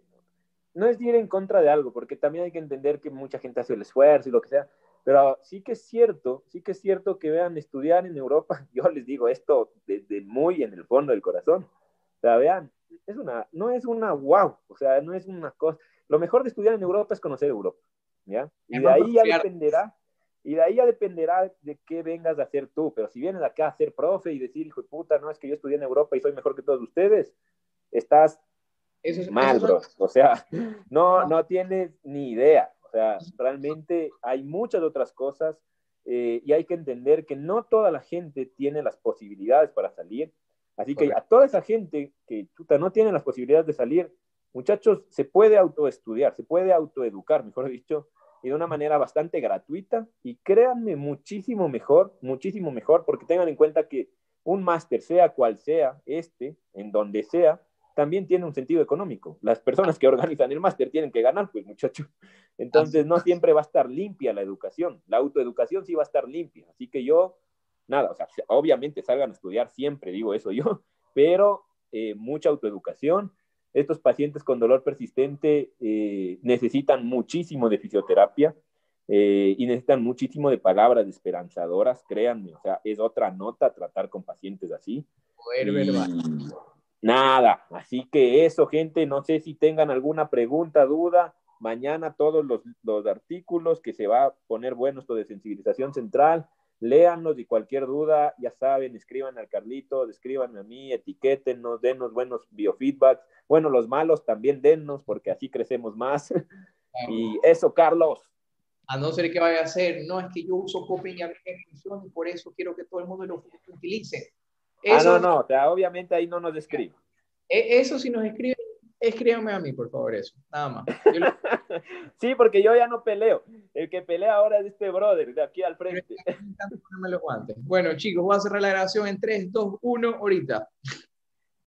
no es ir en contra de algo, porque también hay que entender que mucha gente hace el esfuerzo y lo que sea, pero sí que es cierto, sí que es cierto que vean estudiar en Europa, yo les digo esto desde muy en el fondo del corazón, o sea, vean, es una, no es una wow, o sea, no es una cosa, lo mejor de estudiar en Europa es conocer Europa, ¿ya? Y de ahí ya dependerá, y de ahí ya dependerá de qué vengas a hacer tú, pero si vienes acá a ser profe y decir, hijo de puta, no es que yo estudié en Europa y soy mejor que todos ustedes, estás eso es, mal, bro. O sea, no, no tienes ni idea. O sea, realmente hay muchas otras cosas eh, y hay que entender que no toda la gente tiene las posibilidades para salir. Así que a toda esa gente que no tiene las posibilidades de salir, muchachos, se puede autoestudiar, se puede autoeducar, mejor dicho, y de una manera bastante gratuita. Y créanme, muchísimo mejor, muchísimo mejor, porque tengan en cuenta que un máster, sea cual sea este, en donde sea, también tiene un sentido económico. Las personas que organizan el máster tienen que ganar, pues muchachos. Entonces no siempre va a estar limpia la educación. La autoeducación sí va a estar limpia. Así que yo, nada, o sea, obviamente salgan a estudiar siempre, digo eso yo, pero eh, mucha autoeducación. Estos pacientes con dolor persistente eh, necesitan muchísimo de fisioterapia eh, y necesitan muchísimo de palabras esperanzadoras, créanme. O sea, es otra nota tratar con pacientes así. Poder Nada, así que eso, gente, no sé si tengan alguna pregunta, duda. Mañana todos los, los artículos que se va a poner bueno esto de sensibilización central, léanlos y cualquier duda, ya saben, escriban al Carlito, escriban a mí, etiquétenos, denos buenos biofeedbacks. Bueno, los malos también dennos, porque así crecemos más. y eso, Carlos. A no ser que vaya a ser, no, es que yo uso coping y y por eso quiero que todo el mundo lo utilice ah, no, no, o sea, obviamente ahí no nos escribe. E, eso si nos escriben, escríbanme a mí, por favor, eso, nada más. sí, porque yo ya no peleo. El que pelea ahora es este brother, de aquí al frente. Bueno, chicos, voy a cerrar la grabación en 3, 2, 1, ahorita.